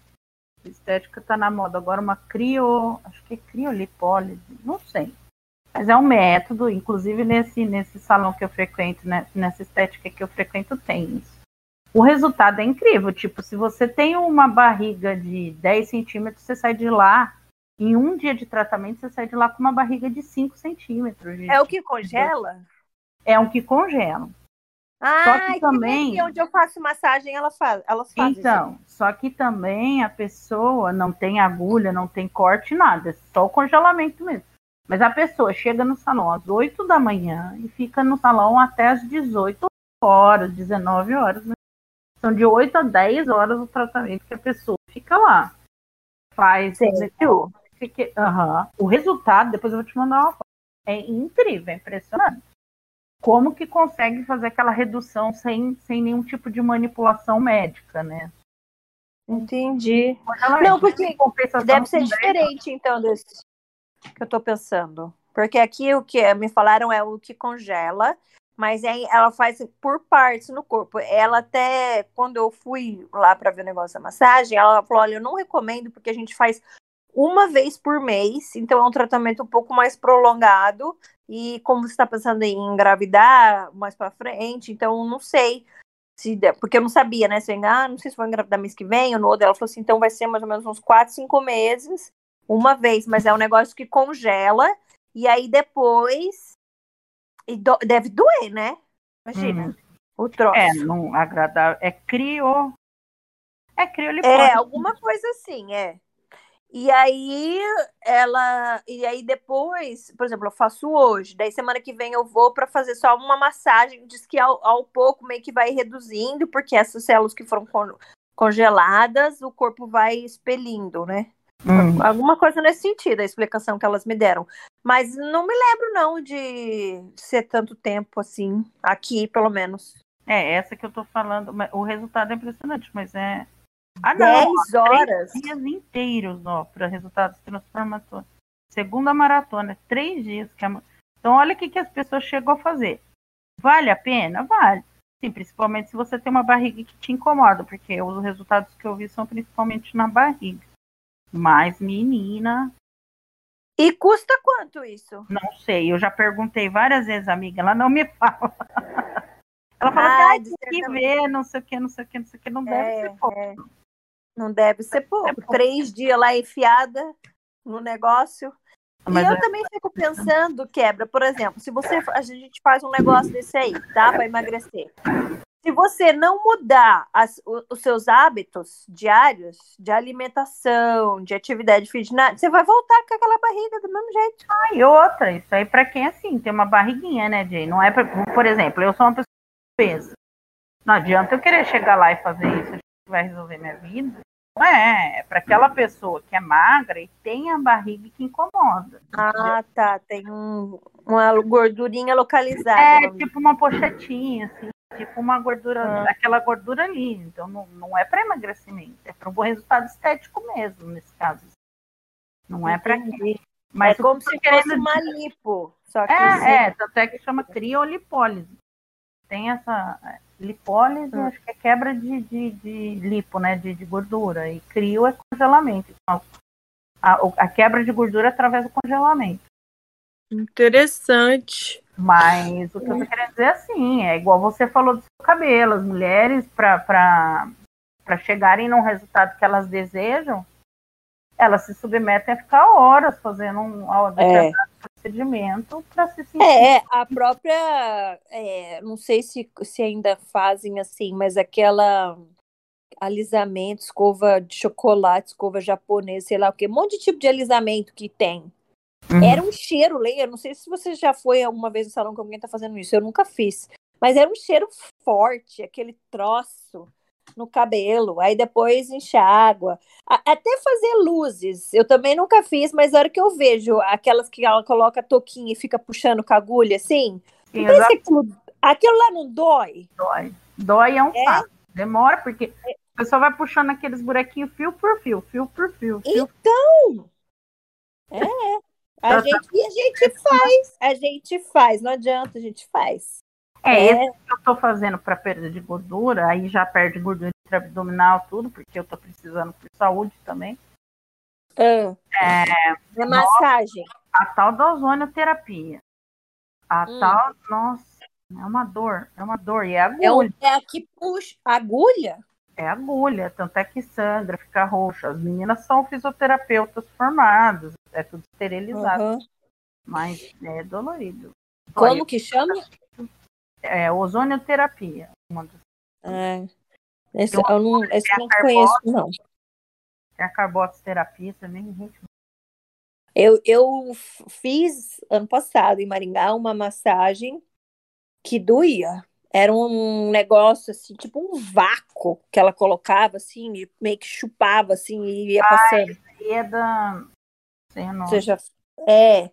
estética está na moda. Agora uma crio, acho que é criolipólise, não sei. Mas é um método, inclusive nesse, nesse salão que eu frequento, né, nessa estética que eu frequento, tem isso. O resultado é incrível. Tipo, se você tem uma barriga de 10 centímetros, você sai de lá. Em um dia de tratamento, você sai de lá com uma barriga de 5 centímetros. É o que congela? É o que congela. Ah, só que também onde eu faço massagem, elas fazem, elas fazem. Então, isso. só que também a pessoa não tem agulha, não tem corte, nada, é só o congelamento mesmo. Mas a pessoa chega no salão às 8 da manhã e fica no salão até às 18 horas, 19 horas. Né? São de 8 a 10 horas o tratamento que a pessoa fica lá. Faz. Uhum. O resultado, depois eu vou te mandar uma foto. É incrível, é impressionante como que consegue fazer aquela redução sem, sem nenhum tipo de manipulação médica, né? Entendi. Não, porque deve ser diferente, então, desse que eu tô pensando. Porque aqui o que me falaram é o que congela, mas aí ela faz por partes no corpo. Ela até, quando eu fui lá para ver o negócio da massagem, ela falou: olha, eu não recomendo porque a gente faz uma vez por mês, então é um tratamento um pouco mais prolongado. E como você está pensando em engravidar mais para frente, então não sei se porque eu não sabia, né? Se eu, ah, não sei se vou engravidar mês que vem ou no outro. Ela falou assim, então vai ser mais ou menos uns 4, 5 meses, uma vez, mas é um negócio que congela, e aí depois e do, deve doer, né? Imagina. Hum. O troço. É, não agradável. É crio. É criolipose. É, alguma coisa assim, é. E aí ela, e aí depois, por exemplo, eu faço hoje, daí semana que vem eu vou para fazer só uma massagem, diz que ao, ao, pouco meio que vai reduzindo, porque essas células que foram con congeladas, o corpo vai expelindo, né? Hum. Alguma coisa nesse sentido, a explicação que elas me deram. Mas não me lembro não de ser tanto tempo assim, aqui pelo menos. É, essa que eu tô falando, o resultado é impressionante, mas é ah, não, 10 horas. Dias inteiros para resultados transformatórios. Segunda maratona, três dias. Que a... Então, olha o que, que as pessoas chegam a fazer. Vale a pena? Vale. Sim, principalmente se você tem uma barriga que te incomoda, porque os resultados que eu vi são principalmente na barriga. Mas, menina. E custa quanto isso? Não sei, eu já perguntei várias vezes, amiga, ela não me fala. Ela fala ah, assim, ah, tem que ver, não sei o que, não sei o que, não sei o que, não deve é, ser pouco. É. Não deve ser pouco. Três dias lá enfiada no negócio. Mas e eu é... também fico pensando, quebra, por exemplo, se você a gente faz um negócio desse aí, tá? Para emagrecer. Se você não mudar as, os seus hábitos diários de alimentação, de atividade física, você vai voltar com aquela barriga do mesmo jeito. Ah, e outra, isso aí para quem é assim, tem uma barriguinha, né, Jay? Não é pra, por exemplo, eu sou uma pessoa que pensa. Não adianta eu querer chegar lá e fazer isso vai resolver minha vida. Não é, é para aquela pessoa que é magra e tem a barriga que incomoda. Ah, tá. Tem um, uma gordurinha localizada. É, tipo uma pochetinha, assim. Tipo uma gordura, ah. aquela gordura ali. Então não, não é para emagrecimento, é para um bom resultado estético mesmo, nesse caso. Não é para quê? Mas é como se fosse uma lipo. Só que é, é, tanto é que chama criolipólise. Tem essa Lipólise, hum. acho que é quebra de, de, de lipo, né? De, de, gordura. E crio é congelamento. Então, a, a, quebra de gordura é através do congelamento. Interessante. Mas o que eu tô querendo dizer é assim, é igual você falou do seu cabelo. As mulheres, para chegarem num resultado que elas desejam, elas se submetem a ficar horas fazendo um é. Procedimento para se sentir. É, a própria. É, não sei se, se ainda fazem assim, mas aquela alisamento, escova de chocolate, escova japonesa, sei lá o que, um monte de tipo de alisamento que tem. Uhum. Era um cheiro, Leia. Não sei se você já foi alguma vez no salão com alguém tá fazendo isso. Eu nunca fiz. Mas era um cheiro forte, aquele troço no cabelo, aí depois enxágua. Até fazer luzes, eu também nunca fiz, mas na hora que eu vejo aquelas que ela coloca toquinha e fica puxando com a agulha assim, Sim, aquilo, aquilo, lá não dói? Dói. Dói é um é? fato. Demora, porque a pessoa vai puxando aqueles buraquinhos fio por fio, fio por fio. fio então, é. A gente, a gente faz, a gente faz, não adianta, a gente faz. É, é. esse que eu tô fazendo para perda de gordura, aí já perde gordura abdominal, tudo, porque eu tô precisando por saúde também. Ah. É, é massagem. A tal da ozonioterapia. A hum. tal, nossa, é uma dor, é uma dor. E é agulha. É, é a que puxa. Agulha? É agulha, tanto é que sangra, fica roxa. As meninas são fisioterapeutas formadas, é tudo esterilizado. Uhum. Mas é dolorido. Como Olha, que chama? É, ozonioterapia. Uma das... É. Esse, eu, não, esse eu não conheço, não. Tem a carboterapia também, gente. Eu, eu fiz ano passado em Maringá uma massagem que doía. Era um negócio assim, tipo um vácuo que ela colocava assim, meio que chupava assim e ia passando. Ah, é da. Você já... É.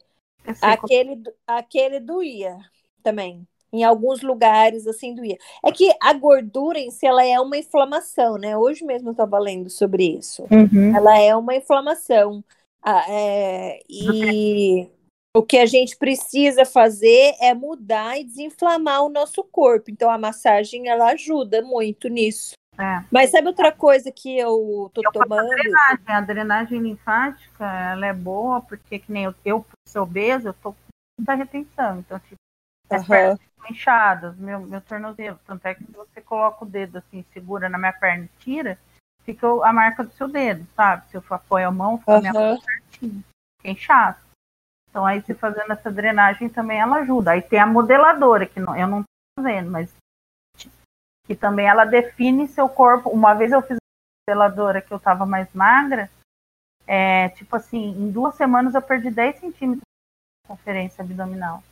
Aquele, aquele doía também em alguns lugares assim doía. É que a gordura em si ela é uma inflamação, né? Hoje mesmo eu estava lendo sobre isso. Uhum. Ela é uma inflamação. Ah, é, e o que a gente precisa fazer é mudar e desinflamar o nosso corpo. Então a massagem ela ajuda muito nisso. É. Mas sabe outra coisa que eu tô eu tomando? A drenagem. a drenagem linfática ela é boa porque que nem eu, eu por ser obeso, eu tô com muita retenção. Então, tipo, uhum inchadas, meu, meu tornozelo. Tanto é que você coloca o dedo assim, segura na minha perna e tira, fica a marca do seu dedo, sabe? Se eu apoio a mão, fica uhum. a minha mão certinho. Fica inchado. Então aí você fazendo essa drenagem também ela ajuda. Aí tem a modeladora, que não, eu não tô fazendo, mas que também ela define seu corpo. Uma vez eu fiz a modeladora que eu tava mais magra, é, tipo assim, em duas semanas eu perdi 10 centímetros de conferência abdominal.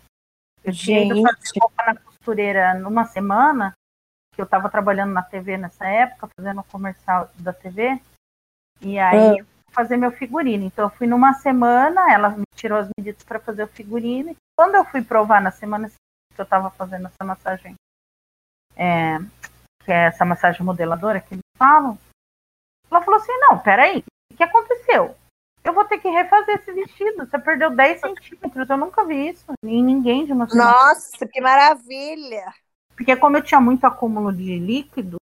Eu tinha ido fazer roupa na costureira numa semana, que eu estava trabalhando na TV nessa época, fazendo um comercial da TV, e aí é. fazer meu figurino. Então eu fui numa semana, ela me tirou as medidas para fazer o figurino. E quando eu fui provar na semana que eu estava fazendo essa massagem, é, que é essa massagem modeladora que eles falam, ela falou assim, não, peraí, o que aconteceu? Eu vou ter que refazer esse vestido. Você perdeu 10 centímetros. Eu nunca vi isso em ninguém de uma Nossa, que maravilha! Porque como eu tinha muito acúmulo de líquido,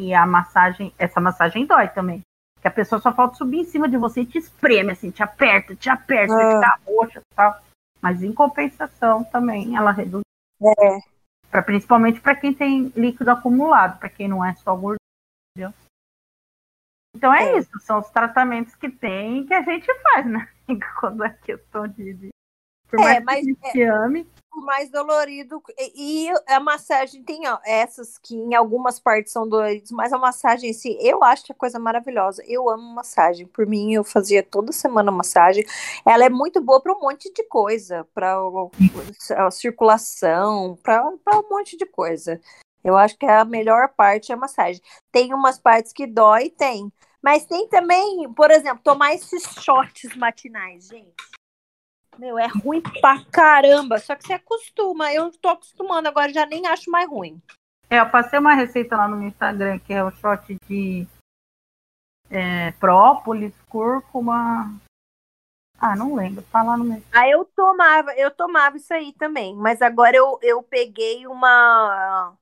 e a massagem, essa massagem dói também. Que a pessoa só falta subir em cima de você e te espreme, assim, te aperta, te aperta, ah. fica roxa e tal. Mas em compensação também ela reduz. É. Pra, principalmente para quem tem líquido acumulado, para quem não é só gordura. Entendeu? Então é, é, isso, são os tratamentos que tem que a gente faz, né? Quando é questão de. de por mais é, mas que a gente é, ame. O mais dolorido. E, e, a massagem tem ó, essas que em algumas partes são doloridas, mas a massagem em si, eu acho que é coisa maravilhosa. Eu amo massagem. Por mim, eu fazia toda semana massagem. Ela é muito boa para um monte de coisa, para a circulação, para um monte de coisa. Eu acho que a melhor parte é a massagem. Tem umas partes que dói, tem. Mas tem também, por exemplo, tomar esses shots matinais, gente. Meu, é ruim pra caramba. Só que você acostuma. Eu tô acostumando agora, já nem acho mais ruim. É, eu passei uma receita lá no meu Instagram, que é o shot de é, própolis, cúrcuma. Ah, não lembro, tá lá no meu. Ah, eu tomava, eu tomava isso aí também, mas agora eu, eu peguei uma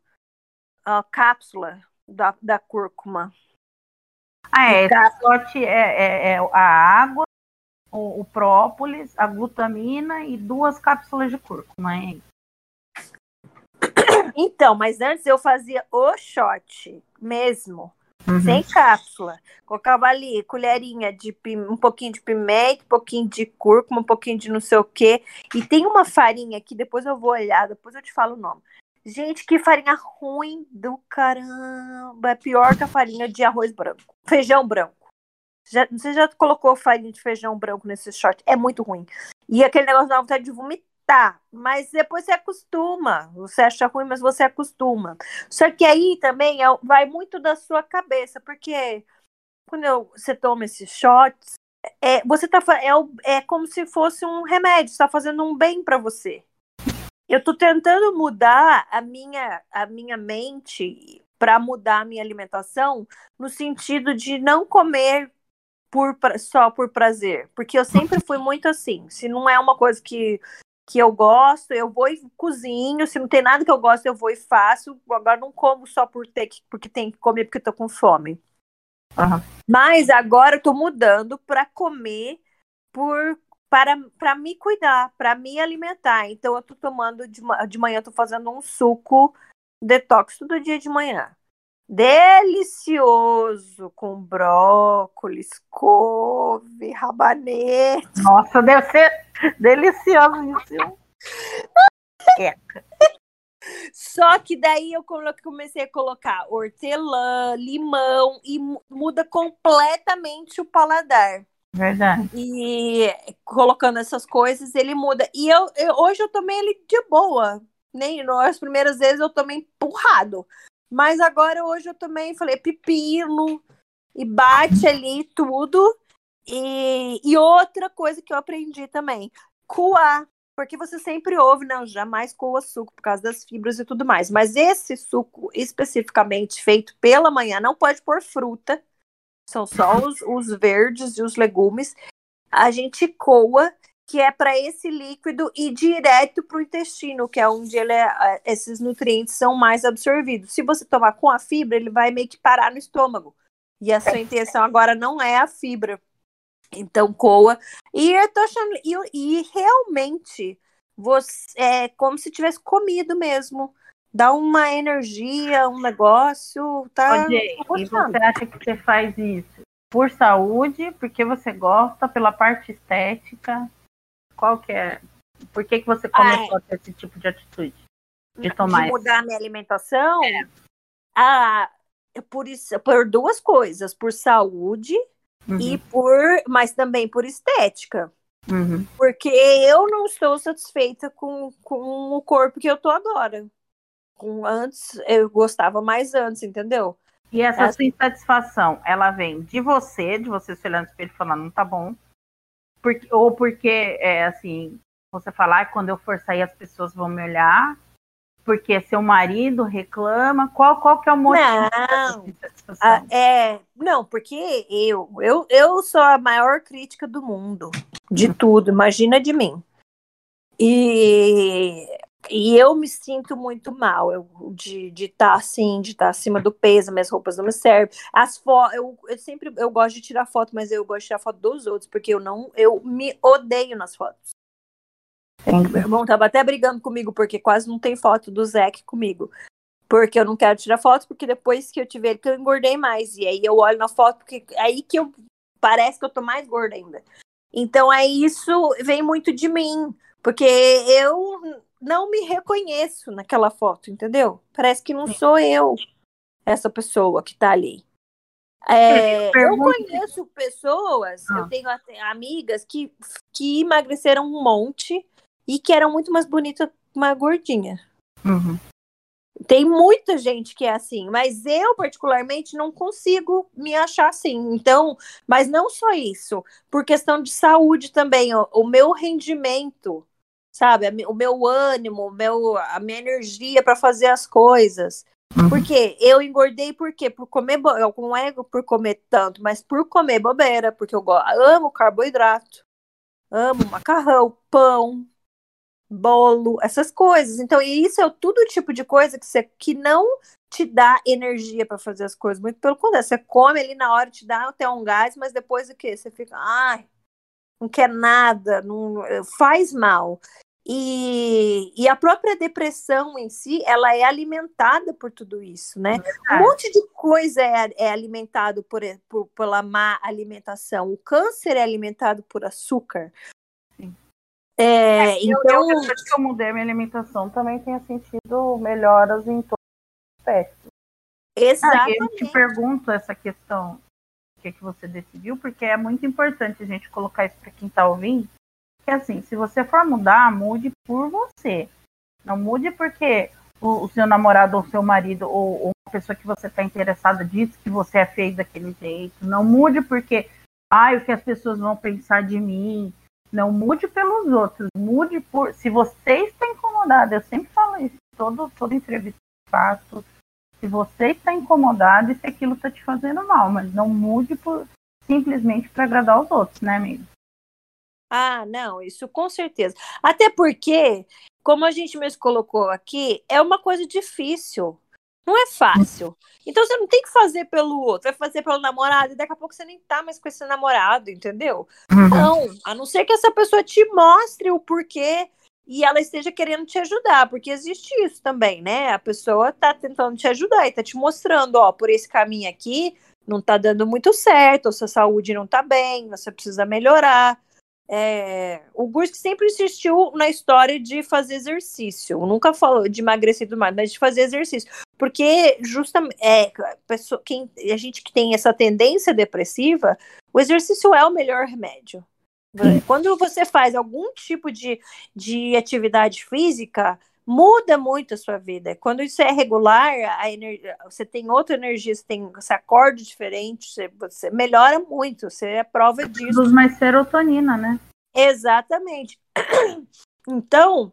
a cápsula da, da cúrcuma. Ah, é. Shot é, é, é a água, o, o, própolis, a glutamina e duas cápsulas de cúrcuma, é Então, mas antes eu fazia o shot mesmo. Uhum. Sem cápsula. Colocava ali colherinha de um pouquinho de pimenta, um pouquinho de cúrcuma, um pouquinho de não sei o quê. E tem uma farinha que depois eu vou olhar, depois eu te falo o nome. Gente, que farinha ruim do caramba. É pior que a farinha de arroz branco. Feijão branco. Já, você já colocou farinha de feijão branco nesse short? É muito ruim. E aquele negócio dá vontade de vomitar. Mas depois você acostuma. Você acha ruim, mas você acostuma. Só que aí também é, vai muito da sua cabeça. Porque quando eu, você toma esses shots, é, você tá, é, é como se fosse um remédio. Está fazendo um bem para você. Eu estou tentando mudar a minha, a minha mente para mudar a minha alimentação no sentido de não comer por, só por prazer, porque eu sempre fui muito assim. Se não é uma coisa que, que eu gosto, eu vou e cozinho. Se não tem nada que eu gosto, eu vou e faço. Agora não como só por ter que, porque tem que comer porque estou com fome. Uhum. Mas agora eu tô mudando para comer por para, para me cuidar, para me alimentar. Então, eu tô tomando de, de manhã, tô fazendo um suco detox todo dia de manhã. Delicioso, com brócolis, couve, rabanete. Nossa, deve ser delicioso isso. É. Só que daí eu comecei a colocar hortelã, limão e muda completamente o paladar. Verdade. E colocando essas coisas, ele muda. E eu, eu, hoje eu tomei ele de boa. Nem nas primeiras vezes eu tomei empurrado. Mas agora hoje eu também falei pepino e bate ali tudo. E, e outra coisa que eu aprendi também, coar. Porque você sempre ouve, não, jamais coa suco por causa das fibras e tudo mais. Mas esse suco especificamente feito pela manhã não pode pôr fruta são só os, os verdes e os legumes. A gente coa, que é para esse líquido ir direto para o intestino, que é onde ele é, esses nutrientes são mais absorvidos. Se você tomar com a fibra, ele vai meio que parar no estômago. E a sua intenção agora não é a fibra. Então, coa. E eu tô achando. E, e realmente, você, é como se tivesse comido mesmo dá uma energia, um negócio, tá? Jay, e você acha que você faz isso por saúde, porque você gosta, pela parte estética? Qual que é? Por que, que você começou ah, é. a ter esse tipo de atitude? De tomar de mudar esse... minha alimentação? É. Ah, por isso, por duas coisas, por saúde uhum. e por, mas também por estética. Uhum. Porque eu não estou satisfeita com, com o corpo que eu tô agora com antes, eu gostava mais antes, entendeu? E essa sua insatisfação, ela vem de você, de você se olhando no espelho e falar, não tá bom. Porque, ou porque, é assim, você falar, ah, quando eu for sair as pessoas vão me olhar, porque seu marido reclama, qual, qual que é o motivo? Não, ah, é, não porque eu, eu, eu sou a maior crítica do mundo, de tudo, imagina de mim. E e eu me sinto muito mal eu, de estar tá assim, de estar tá acima do peso, minhas roupas não me servem. As fotos, eu, eu sempre eu gosto de tirar foto, mas eu gosto de tirar foto dos outros, porque eu não, eu me odeio nas fotos. Meu irmão tava até brigando comigo, porque quase não tem foto do Zeke comigo. Porque eu não quero tirar foto, porque depois que eu tiver que eu engordei mais. E aí eu olho na foto, porque aí que eu parece que eu tô mais gorda ainda. Então é isso vem muito de mim. Porque eu não me reconheço naquela foto, entendeu? Parece que não sou eu essa pessoa que tá ali. É, eu conheço pessoas, ah. eu tenho amigas que, que emagreceram um monte e que eram muito mais bonitas uma gordinha. Uhum. Tem muita gente que é assim, mas eu, particularmente, não consigo me achar assim. Então, mas não só isso, por questão de saúde também, o, o meu rendimento sabe? O meu ânimo, meu, a minha energia para fazer as coisas. Uhum. Porque eu engordei por quê? Por comer, eu não é por comer tanto, mas por comer bobeira, porque eu amo carboidrato, amo macarrão, pão, bolo, essas coisas. Então, isso é tudo tipo de coisa que, você, que não te dá energia para fazer as coisas. Muito pelo contrário, você come ali na hora, te dá até um gás, mas depois o quê? Você fica, ai, não quer nada, não faz mal. E, e a própria depressão em si, ela é alimentada por tudo isso, né? É um monte de coisa é, é alimentado por, por, pela má alimentação. O câncer é alimentado por açúcar. É, é, então, eu, depois que eu mudei minha alimentação, também tenho sentido melhoras em todos os aspectos. Exatamente. Ah, eu te pergunto essa questão, o que, você decidiu, porque é muito importante a gente colocar isso para quem está ouvindo, que assim, se você for mudar, mude por você. Não mude porque o, o seu namorado ou seu marido ou, ou uma pessoa que você está interessada disse que você é feio daquele jeito. Não mude porque, ai, o que as pessoas vão pensar de mim. Não mude pelos outros, mude por. Se você está incomodado, eu sempre falo isso, todo, toda entrevista que faço. Se você está incomodado e se aquilo está te fazendo mal, mas não mude por simplesmente para agradar os outros, né, amigo? Ah, não, isso com certeza. Até porque, como a gente mesmo colocou aqui, é uma coisa difícil. Não é fácil. Então você não tem que fazer pelo outro, vai fazer pelo namorado, e daqui a pouco você nem tá mais com esse namorado, entendeu? Uhum. Não, a não ser que essa pessoa te mostre o porquê e ela esteja querendo te ajudar, porque existe isso também, né? A pessoa tá tentando te ajudar e tá te mostrando, ó, por esse caminho aqui não tá dando muito certo, a sua saúde não tá bem, você precisa melhorar. É, o Gursk sempre insistiu na história de fazer exercício, nunca falou de emagrecer tudo mais, mas de fazer exercício, porque justamente é, pessoa, quem, a gente que tem essa tendência depressiva, o exercício é o melhor remédio. Quando você faz algum tipo de, de atividade física, muda muito a sua vida. Quando isso é regular, a energia, você tem outra energia, você tem você acorda diferente, você, você melhora muito, você é prova disso. Produz mais serotonina, né? Exatamente. Então,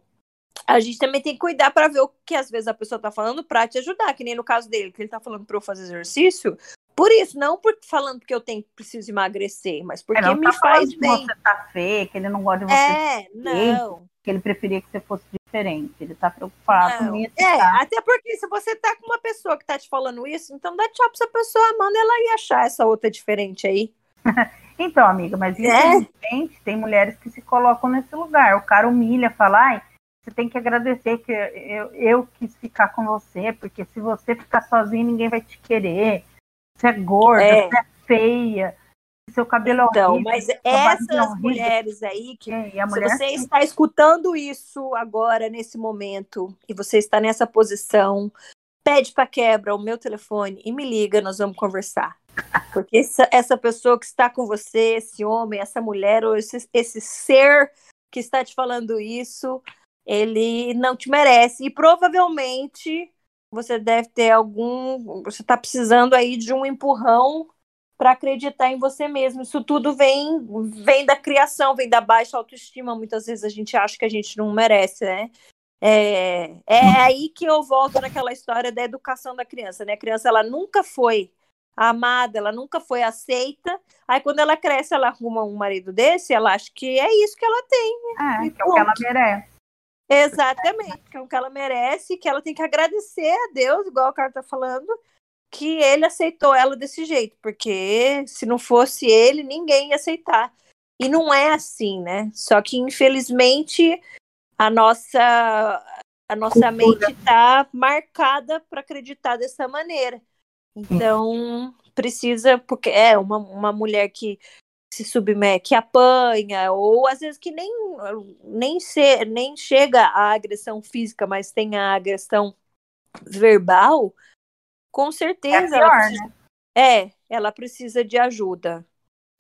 a gente também tem que cuidar para ver o que às vezes a pessoa está falando para te ajudar, que nem no caso dele, que ele está falando para eu fazer exercício. Por isso, não por falando que eu tenho preciso emagrecer, mas porque é, me tá faz bem. Que você tá feia, que ele não gosta de você. É, não. Que ele preferia que você fosse diferente. Ele tá preocupado não. nisso. É, tá? até porque se você tá com uma pessoa que tá te falando isso, então dá tchau pra essa pessoa, manda ela ir achar essa outra diferente aí. então, amiga, mas infelizmente é. tem mulheres que se colocam nesse lugar. O cara humilha, fala, ai, você tem que agradecer que eu, eu quis ficar com você, porque se você ficar sozinho, ninguém vai te querer. Você é gorda, é. você é feia seu cabelo então, é horrível. Mas essas mulheres aí que é, mulher... se você está escutando isso agora nesse momento e você está nessa posição, pede para quebra o meu telefone e me liga, nós vamos conversar. Porque essa, essa pessoa que está com você, esse homem, essa mulher ou esse, esse ser que está te falando isso, ele não te merece e provavelmente você deve ter algum, você está precisando aí de um empurrão para acreditar em você mesmo. Isso tudo vem vem da criação, vem da baixa autoestima. Muitas vezes a gente acha que a gente não merece, né? É, é aí que eu volto naquela história da educação da criança, né? A criança ela nunca foi amada, ela nunca foi aceita. Aí quando ela cresce, ela arruma um marido desse, ela acha que é isso que ela tem. É, que é o que ela merece. Exatamente, que é o que ela merece, que ela tem que agradecer a Deus, igual o cara tá falando, que ele aceitou ela desse jeito, porque se não fosse ele, ninguém ia aceitar. E não é assim, né? Só que infelizmente a nossa a nossa mente está marcada para acreditar dessa maneira. Então, precisa, porque é uma, uma mulher que se submete, que apanha, ou às vezes que nem, nem, se, nem chega à agressão física, mas tem a agressão verbal, com certeza. É, pior, ela precisa, né? é, ela precisa de ajuda.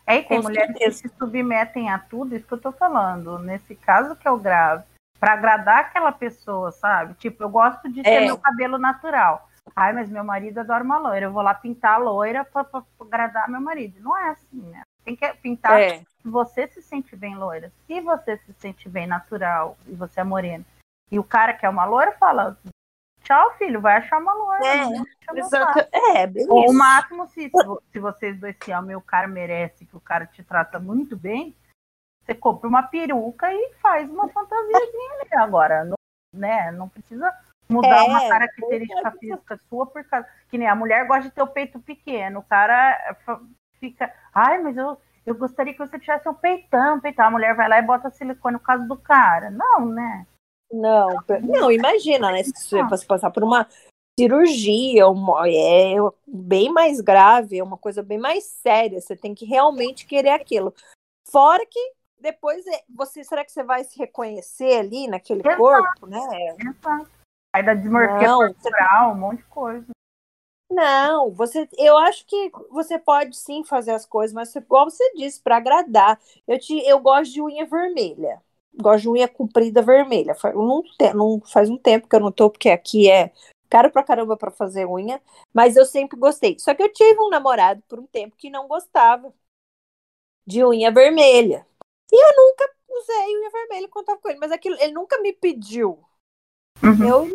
É, e tem Com mulheres certeza. que se submetem a tudo, isso que eu tô falando. Nesse caso que é o grave. Para agradar aquela pessoa, sabe? Tipo, eu gosto de ter é. meu cabelo natural. Ai, mas meu marido adora uma loira. Eu vou lá pintar a loira para agradar meu marido. Não é assim, né? Tem que pintar é. se você se sente bem loira. Se você se sente bem natural e você é morena. E o cara que é uma loira fala, Tchau, filho, vai achar uma loira. É, exato. É, Ou o máximo, se, se vocês dois se amam e o cara merece, que o cara te trata muito bem, Você compra uma peruca e faz uma fantasiazinha ali. Agora, não, né? Não precisa mudar é, uma característica física sua por causa. Que nem a mulher gosta de ter o peito pequeno. O cara fica. Ai, mas eu, eu gostaria que você tivesse um peitão, peitão. A mulher vai lá e bota silicone no caso do cara. Não, né? Não, não, imagina, né? Se você passar por uma cirurgia, uma, é bem mais grave, é uma coisa bem mais séria. Você tem que realmente querer aquilo. Fora que depois é, você será que você vai se reconhecer ali naquele Exato. corpo, né? Exato. Aí da desmorfia corporal, um monte de coisa. Não, você, eu acho que você pode sim fazer as coisas, mas igual você disse, para agradar. Eu te, eu gosto de unha vermelha. Gosto de unha comprida vermelha. Não, não faz um tempo que eu não tô, porque aqui é caro pra caramba para fazer unha, mas eu sempre gostei. Só que eu tive um namorado por um tempo que não gostava de unha vermelha. E eu nunca usei unha vermelha quando tava com ele, mas aquilo, ele nunca me pediu. Uhum. Eu,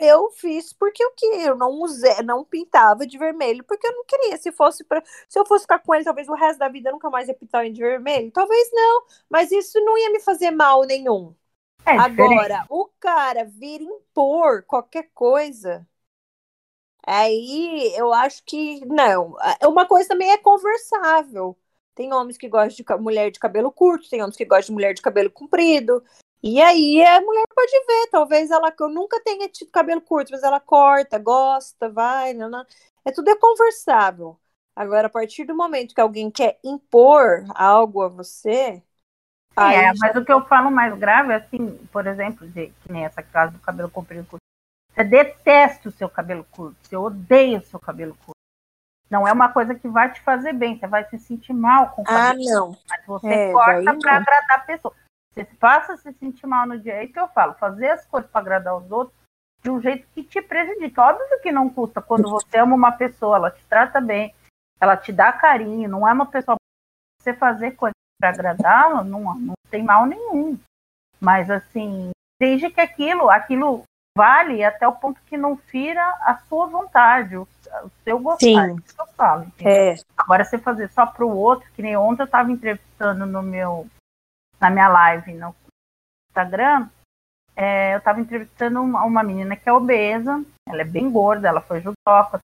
eu fiz porque eu que eu não usei, não pintava de vermelho, porque eu não queria. Se fosse para, se eu fosse ficar com ele, talvez o resto da vida eu nunca mais ia pintar de vermelho. Talvez não, mas isso não ia me fazer mal nenhum. É Agora, o cara vir impor qualquer coisa, aí eu acho que não. É, uma coisa também é conversável. Tem homens que gostam de mulher de cabelo curto, tem homens que gostam de mulher de cabelo comprido. E aí a mulher pode ver, talvez ela eu nunca tenha tido cabelo curto, mas ela corta, gosta, vai, não, não. é tudo é conversável. Agora, a partir do momento que alguém quer impor algo a você. É, mas já... o que eu falo mais grave é assim, por exemplo, de, que nem essa casa do cabelo comprido curto. Você detesta o seu cabelo curto, você odeia o seu cabelo curto. Não é uma coisa que vai te fazer bem, você vai se sentir mal com o ah, cabelo. Ah, não. Mas você é, corta para agradar a pessoa. Você passa a se sentir mal no dia. É isso que eu falo, fazer as coisas para agradar os outros de um jeito que te prejudica. Óbvio que não custa quando você ama uma pessoa, ela te trata bem, ela te dá carinho, não é uma pessoa você fazer coisas para agradá-la, não, não tem mal nenhum. Mas assim, desde que aquilo, aquilo vale até o ponto que não fira a sua vontade, o, o seu gostar. Sim. Isso que eu falo. É. Agora, você fazer só para o outro, que nem ontem eu estava entrevistando no meu na minha live no Instagram, é, eu estava entrevistando uma, uma, menina que é obesa, ela é bem gorda, ela foi judoca,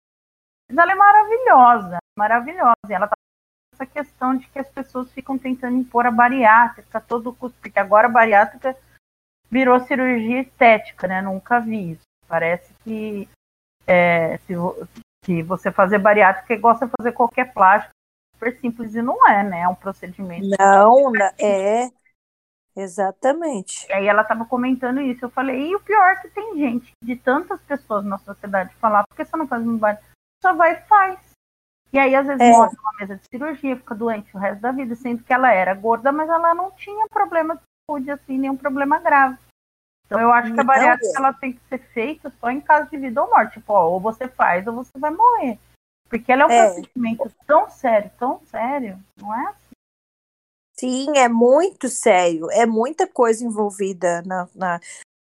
mas ela é maravilhosa, maravilhosa. E ela tá essa questão de que as pessoas ficam tentando impor a bariátrica a todo custo, porque agora a bariátrica virou cirurgia estética, né? Nunca vi isso. Parece que é, se, você fazer bariátrica é igual você fazer qualquer plástico, super simples e não é, né? É um procedimento. Não, é. Exatamente. E aí ela estava comentando isso. Eu falei, e o pior é que tem gente de tantas pessoas na sociedade falar, por que você não faz um bar? Só vai e faz. E aí, às vezes, é. morre numa mesa de cirurgia, fica doente o resto da vida, sendo que ela era gorda, mas ela não tinha problema de saúde, assim, nenhum problema grave. Então, eu acho que a bariátrica ela tem que ser feita só em caso de vida ou morte. Tipo, ó, ou você faz ou você vai morrer. Porque ela é um é. procedimento tão sério, tão sério, não é assim? Sim, é muito sério, é muita coisa envolvida na, na,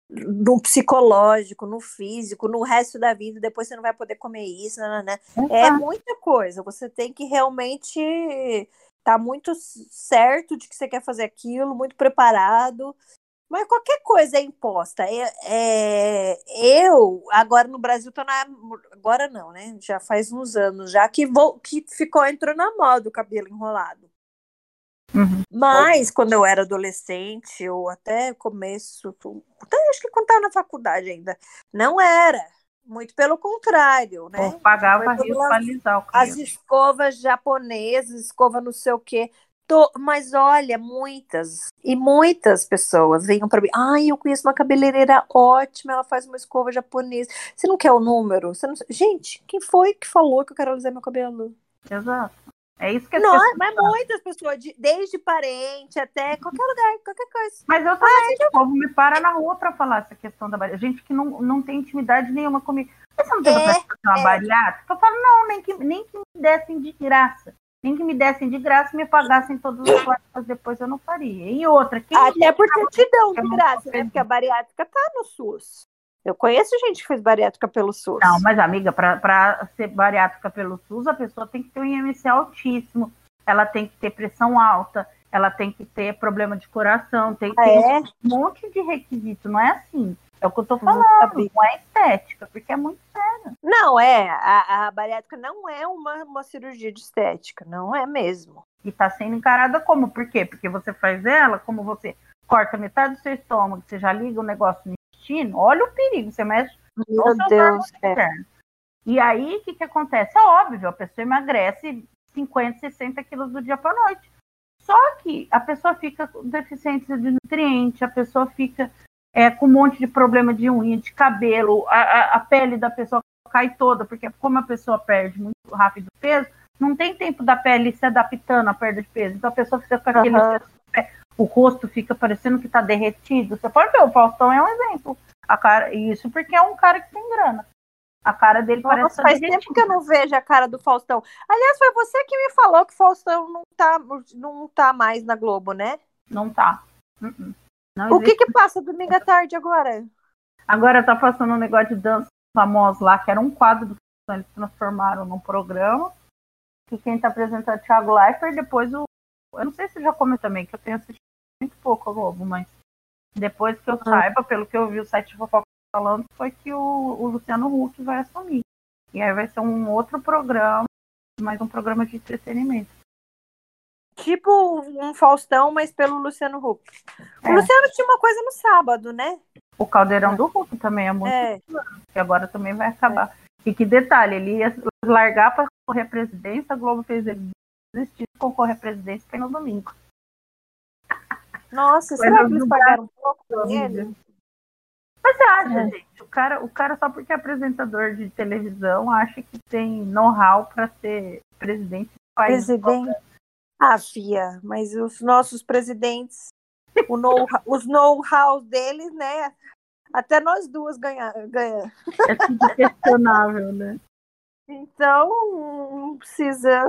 no psicológico, no físico, no resto da vida, depois você não vai poder comer isso, né? né, né. É muita coisa. Você tem que realmente estar tá muito certo de que você quer fazer aquilo, muito preparado. Mas qualquer coisa é imposta. É, é, eu, agora no Brasil, tô na. Agora não, né? Já faz uns anos já que, vou, que ficou, entrou na moda o cabelo enrolado. Uhum. Mas quando eu era adolescente, ou até começo, até acho que quando estava na faculdade ainda, não era. Muito pelo contrário, né? Ou pagava alisar o cabelo. As escovas japonesas, escova não sei o quê. Tô, mas olha, muitas e muitas pessoas vinham para mim. Ai, eu conheço uma cabeleireira ótima, ela faz uma escova japonesa. Você não quer o número? Você não... Gente, quem foi que falou que eu quero alisar meu cabelo? Exato. É isso que as Não, pessoas mas falam. muitas pessoas, desde parente até qualquer lugar, qualquer coisa. Mas eu também, ah, o povo me para na rua para falar essa questão da bariátrica. Gente que não, não tem intimidade nenhuma comigo. Mas você não tem é, fazer uma é. bariátrica? Eu falo, não, nem que, nem que me dessem de graça. Nem que me dessem de graça e me pagassem todas as costas, depois eu não faria. E outra, quem Até porque te dão de graça, né? Porque a bariátrica tá no SUS. Eu conheço gente que fez bariátrica pelo SUS. Não, mas amiga, para ser bariátrica pelo SUS, a pessoa tem que ter um IMC altíssimo, ela tem que ter pressão alta, ela tem que ter problema de coração, tem, Ah, tem é? um monte de requisito, não é assim. É o que eu tô falando, não é estética, porque é muito Não, é. A, a bariátrica não é uma, uma cirurgia de estética, não é mesmo. E tá sendo encarada como? Por quê? Porque você faz ela, como você corta metade do seu estômago, você já liga o negócio no intestino, olha o perigo, você mexe Meu Deus. É. E aí, o que, que acontece? É óbvio, a pessoa emagrece 50, 60 quilos do dia para noite. Só que a pessoa fica com deficiência de nutriente, a pessoa fica é, com um monte de problema de unha, de cabelo, a, a- a pele da pessoa cai toda, porque como a pessoa perde muito rápido peso, não tem tempo da pele se adaptando à perda de peso. Então a pessoa fica com aquele. Aham. O rosto fica parecendo que está derretido. Você pode ver, o Faustão é um exemplo. A cara, isso porque é um cara que tem grana. A cara dele parece Nossa, tá faz derretida. tempo que eu não vejo a cara do Faustão. Aliás, foi você que me falou que o Faustão não tá, não tá mais na Globo, né? Não tá. Uh-uh. Não O que que passa domingo à tarde agora? Agora tá passando um negócio de dança famoso lá, que era um quadro do Faustão, eles transformaram num programa. Que quem tá apresentando é o Thiago Leifert, depois o. Eu não sei se já come também, que eu tenho assistido muito pouco a Globo, mas depois que eu saiba, pelo que eu vi o site de fofoca falando, foi que o, o Luciano Huck vai assumir. E aí vai ser um outro programa, mais um programa de entretenimento. Tipo um Faustão, mas pelo Luciano Huck. O É. Luciano tinha uma coisa no sábado, né? O Caldeirão do Huck também é muito É. que agora também vai acabar. E que detalhe, ele ia largar para concorrer à presidência, a Globo fez ele desistir de concorrer à presidência foi no domingo. Nossa, será que eles pagaram um pouco pra ele? Mas você acha, É. gente, o cara, o cara só porque é apresentador de televisão acha que tem know-how para ser presidente do país. Presidente. Ah, Fia, mas os nossos presidentes, o know, os know-how deles, né? Até nós duas ganhar, ganha. É tudo questionável, né? Então, não precisa.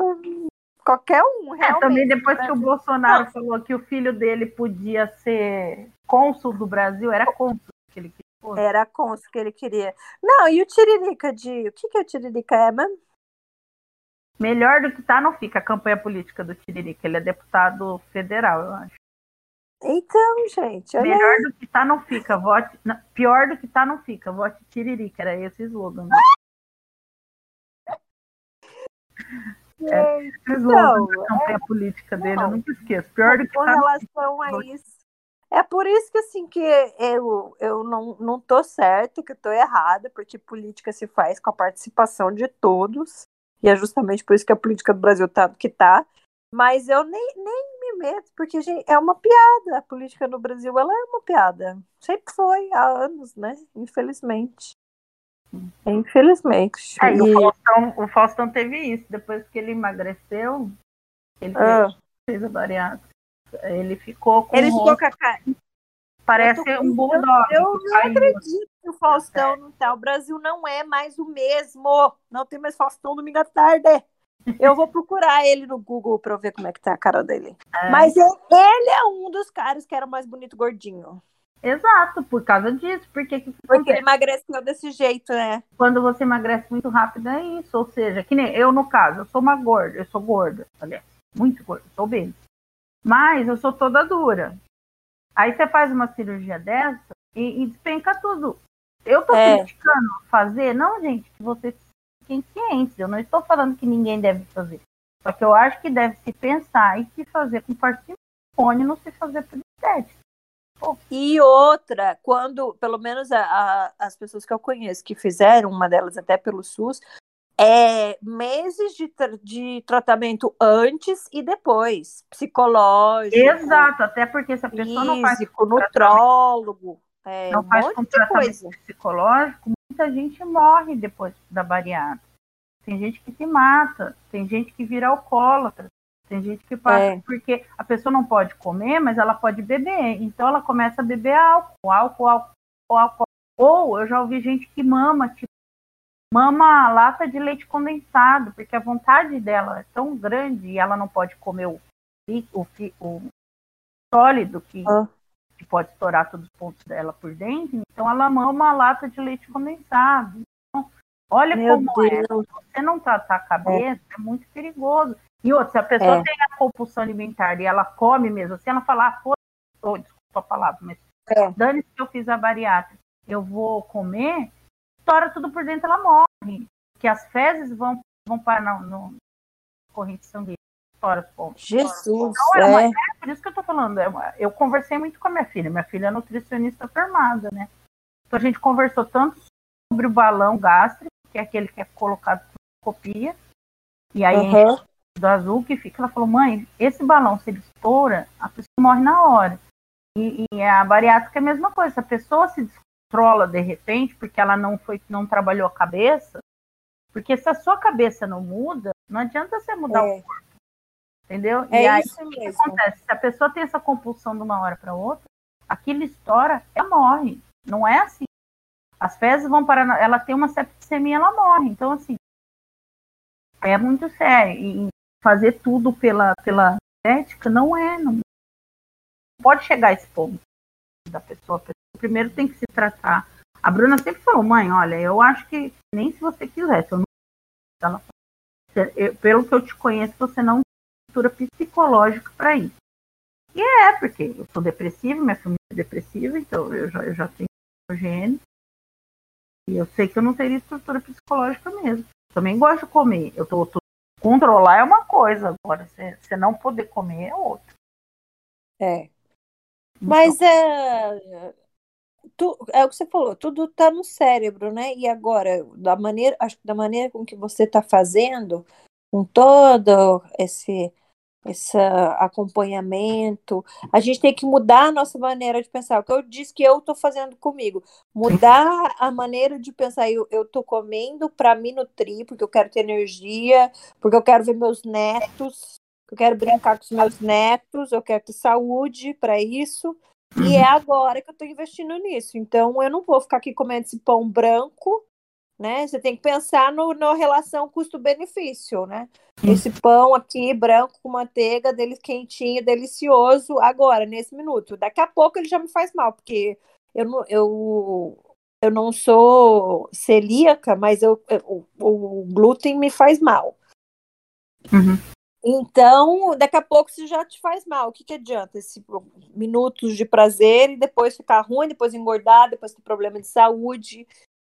Qualquer um, É, realmente. também depois que o Bolsonaro Não. falou que o filho dele podia ser cônsul do Brasil, era cônsul que ele queria. Era cônsul que ele queria. Não, e o Tiririca de. O que, que o Tiririca é mesmo? Melhor do que tá, não fica a campanha política do Tiririca. Ele é deputado federal, eu acho. Então, gente, Melhor do que tá, não fica. Vote... não, Pior do que tá, não fica. Vote Tiririca. Era esse o slogan. né? aí. Esse slogan Não, da campanha política dele, não. eu nunca esqueço. Pior do que com tá, relação a isso. É por isso que assim que eu, eu não, não tô certa, que eu tô errada, porque política se faz com a participação de todos. E é justamente por isso que a política do Brasil tá do que tá. Mas eu nem, nem me meto, porque gente, é uma piada. A política no Brasil ela é uma piada. Sempre foi, há anos, né? Infelizmente. Infelizmente. É, e o, Faustão, o Faustão teve isso. Depois que ele emagreceu, ele Ah. fez, a bariátrica. Ele ficou com ele um ficou rosto, com a cara. parece tô- um bulldog. Eu não acredito que o Faustão não tá. O Brasil não é mais o mesmo. Não tem mais Faustão domingo à tarde. Eu vou procurar ele no Google pra eu ver como é que tá a cara dele. É. Mas ele, ele é um dos caras que era mais bonito gordinho. Exato, por causa disso. Porque, que que Porque ele emagreceu desse jeito, né? quando você emagrece muito rápido é isso. Ou seja, que nem eu, no caso, eu sou uma gorda, eu sou gorda, aliás, muito gorda, sou obesa. Mas eu sou toda dura. Aí você faz uma cirurgia dessa e, e despenca tudo. Eu tô É. criticando fazer, não, gente, que vocês fiquem cientes. Eu não estou falando que ninguém deve fazer. Só que eu acho que deve se pensar e se fazer com parcimônia, não se fazer por estética. E outra, quando, pelo menos a- a- as pessoas que eu conheço que fizeram, uma delas até pelo SUS, é meses de, tra- de tratamento antes e depois. Psicológico. Exato, até porque se a pessoa não faz físico, nutrólogo, é, não um faz com tratamento coisa. psicológico, muita gente morre depois da bariátrica. Tem gente que se mata, tem gente que vira alcoólatra, tem gente que passa É. porque a pessoa não pode comer, mas ela pode beber. Então ela começa a beber álcool, álcool, álcool, álcool. Ou eu já ouvi gente que mama, tipo, mama lata de leite condensado, porque a vontade dela é tão grande e ela não pode comer o, o, o sólido que Ah. que pode estourar todos os pontos dela por dentro, então ela mama uma lata de leite condensado. Então, olha Meu como é. Deus. Se você não tratar a cabeça, é. muito perigoso. E outra, se a pessoa é. tem a compulsão alimentar e ela come mesmo, se ela falar, ah, oh, desculpa a palavra, mas é. dane-se que eu fiz a bariátrica, eu vou comer, estoura tudo por dentro, ela morre. Que as fezes vão, vão para no, corrente sanguínea. Estoura Jesus! Então, é, uma, é por isso que eu tô falando. É eu conversei muito com a minha filha. Minha filha é nutricionista formada, né? Então a gente conversou tanto sobre o balão gástrico, que é aquele que é colocado por copia, e aí uhum. Do azul que fica, ela falou, mãe, esse balão, se ele estoura, a pessoa morre na hora. E, e a bariátrica é a mesma coisa. Se a pessoa se descontrola de repente, porque ela não foi, não trabalhou a cabeça, porque se a sua cabeça não muda, não adianta você mudar é. o corpo. Entendeu? É e aí, isso o que acontece? Se a pessoa tem essa compulsão de uma hora para outra, aquilo estoura, ela morre. Não é assim. As fezes vão para. Ela tem uma septicemia, ela morre. Então, assim, é muito sério. E fazer tudo pela, pela ética não é. Não pode chegar a esse ponto da pessoa. Pessoa primeiro tem que se tratar. A Bruna sempre falou, mãe, olha, eu acho que nem se você quisesse, eu não. Ela, eu, pelo que eu te conheço, você não tem psicológica para isso. E é, porque eu sou depressiva, minha família é depressiva, então eu já, eu já tenho gene. E eu sei que eu não teria estrutura psicológica mesmo. Também gosto de comer. Eu tô, tô controlar é uma coisa, agora você não poder comer é outra. É. Mas então, é, tu, é o que você falou, tudo está no cérebro, né? E agora, da maneira, acho que da maneira com que você está fazendo, com todo esse esse acompanhamento. A gente tem que mudar a nossa maneira de pensar. O que eu disse que eu estou fazendo comigo. Mudar a maneira de pensar. Eu estou comendo para me nutrir, porque eu quero ter energia, porque eu quero ver meus netos, eu quero brincar com os meus netos, eu quero ter saúde para isso. E é uhum. agora que eu estou investindo nisso. Então, eu não vou ficar aqui comendo esse pão branco, né? Você tem que pensar no, na relação custo-benefício, né? Esse pão aqui, branco com manteiga, dele quentinho, delicioso, agora, nesse minuto. Daqui a pouco ele já me faz mal, porque eu não, eu, eu não sou celíaca, mas eu, eu o, o glúten me faz mal. Uhum. Então, daqui a pouco isso já te faz mal. O que, que adianta? Esse minutos de prazer e depois ficar ruim, depois engordar, depois ter problema de saúde.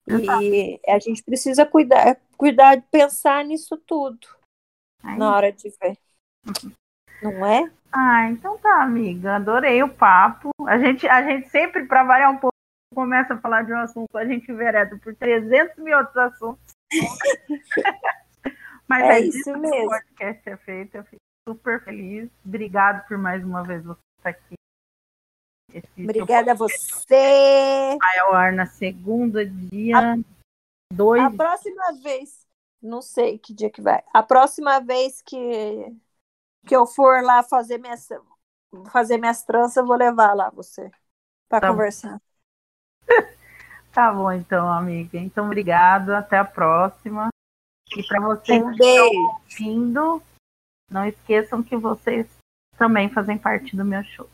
E a gente precisa cuidar, cuidar de pensar nisso tudo na hora de ver. Não é? Ah, então tá, amiga. Adorei o papo. A gente, a gente sempre, para variar um pouco, começa a falar de um assunto, a gente vereda por 300 mil outros assuntos. Mas é, é isso mesmo. o podcast é feito. Eu fico super feliz. Obrigado por mais uma vez você estar aqui. Esse Obrigada a você. Vai ao ar na segunda, dia 2. A, a próxima vez, não sei que dia que vai. A próxima vez que, que eu for lá fazer minhas, fazer minhas tranças, eu vou levar lá você para tá conversar. tá bom, então, amiga. Então, obrigado. Até a próxima. E para vocês um que estão ouvindo, não esqueçam que vocês também fazem parte do meu show.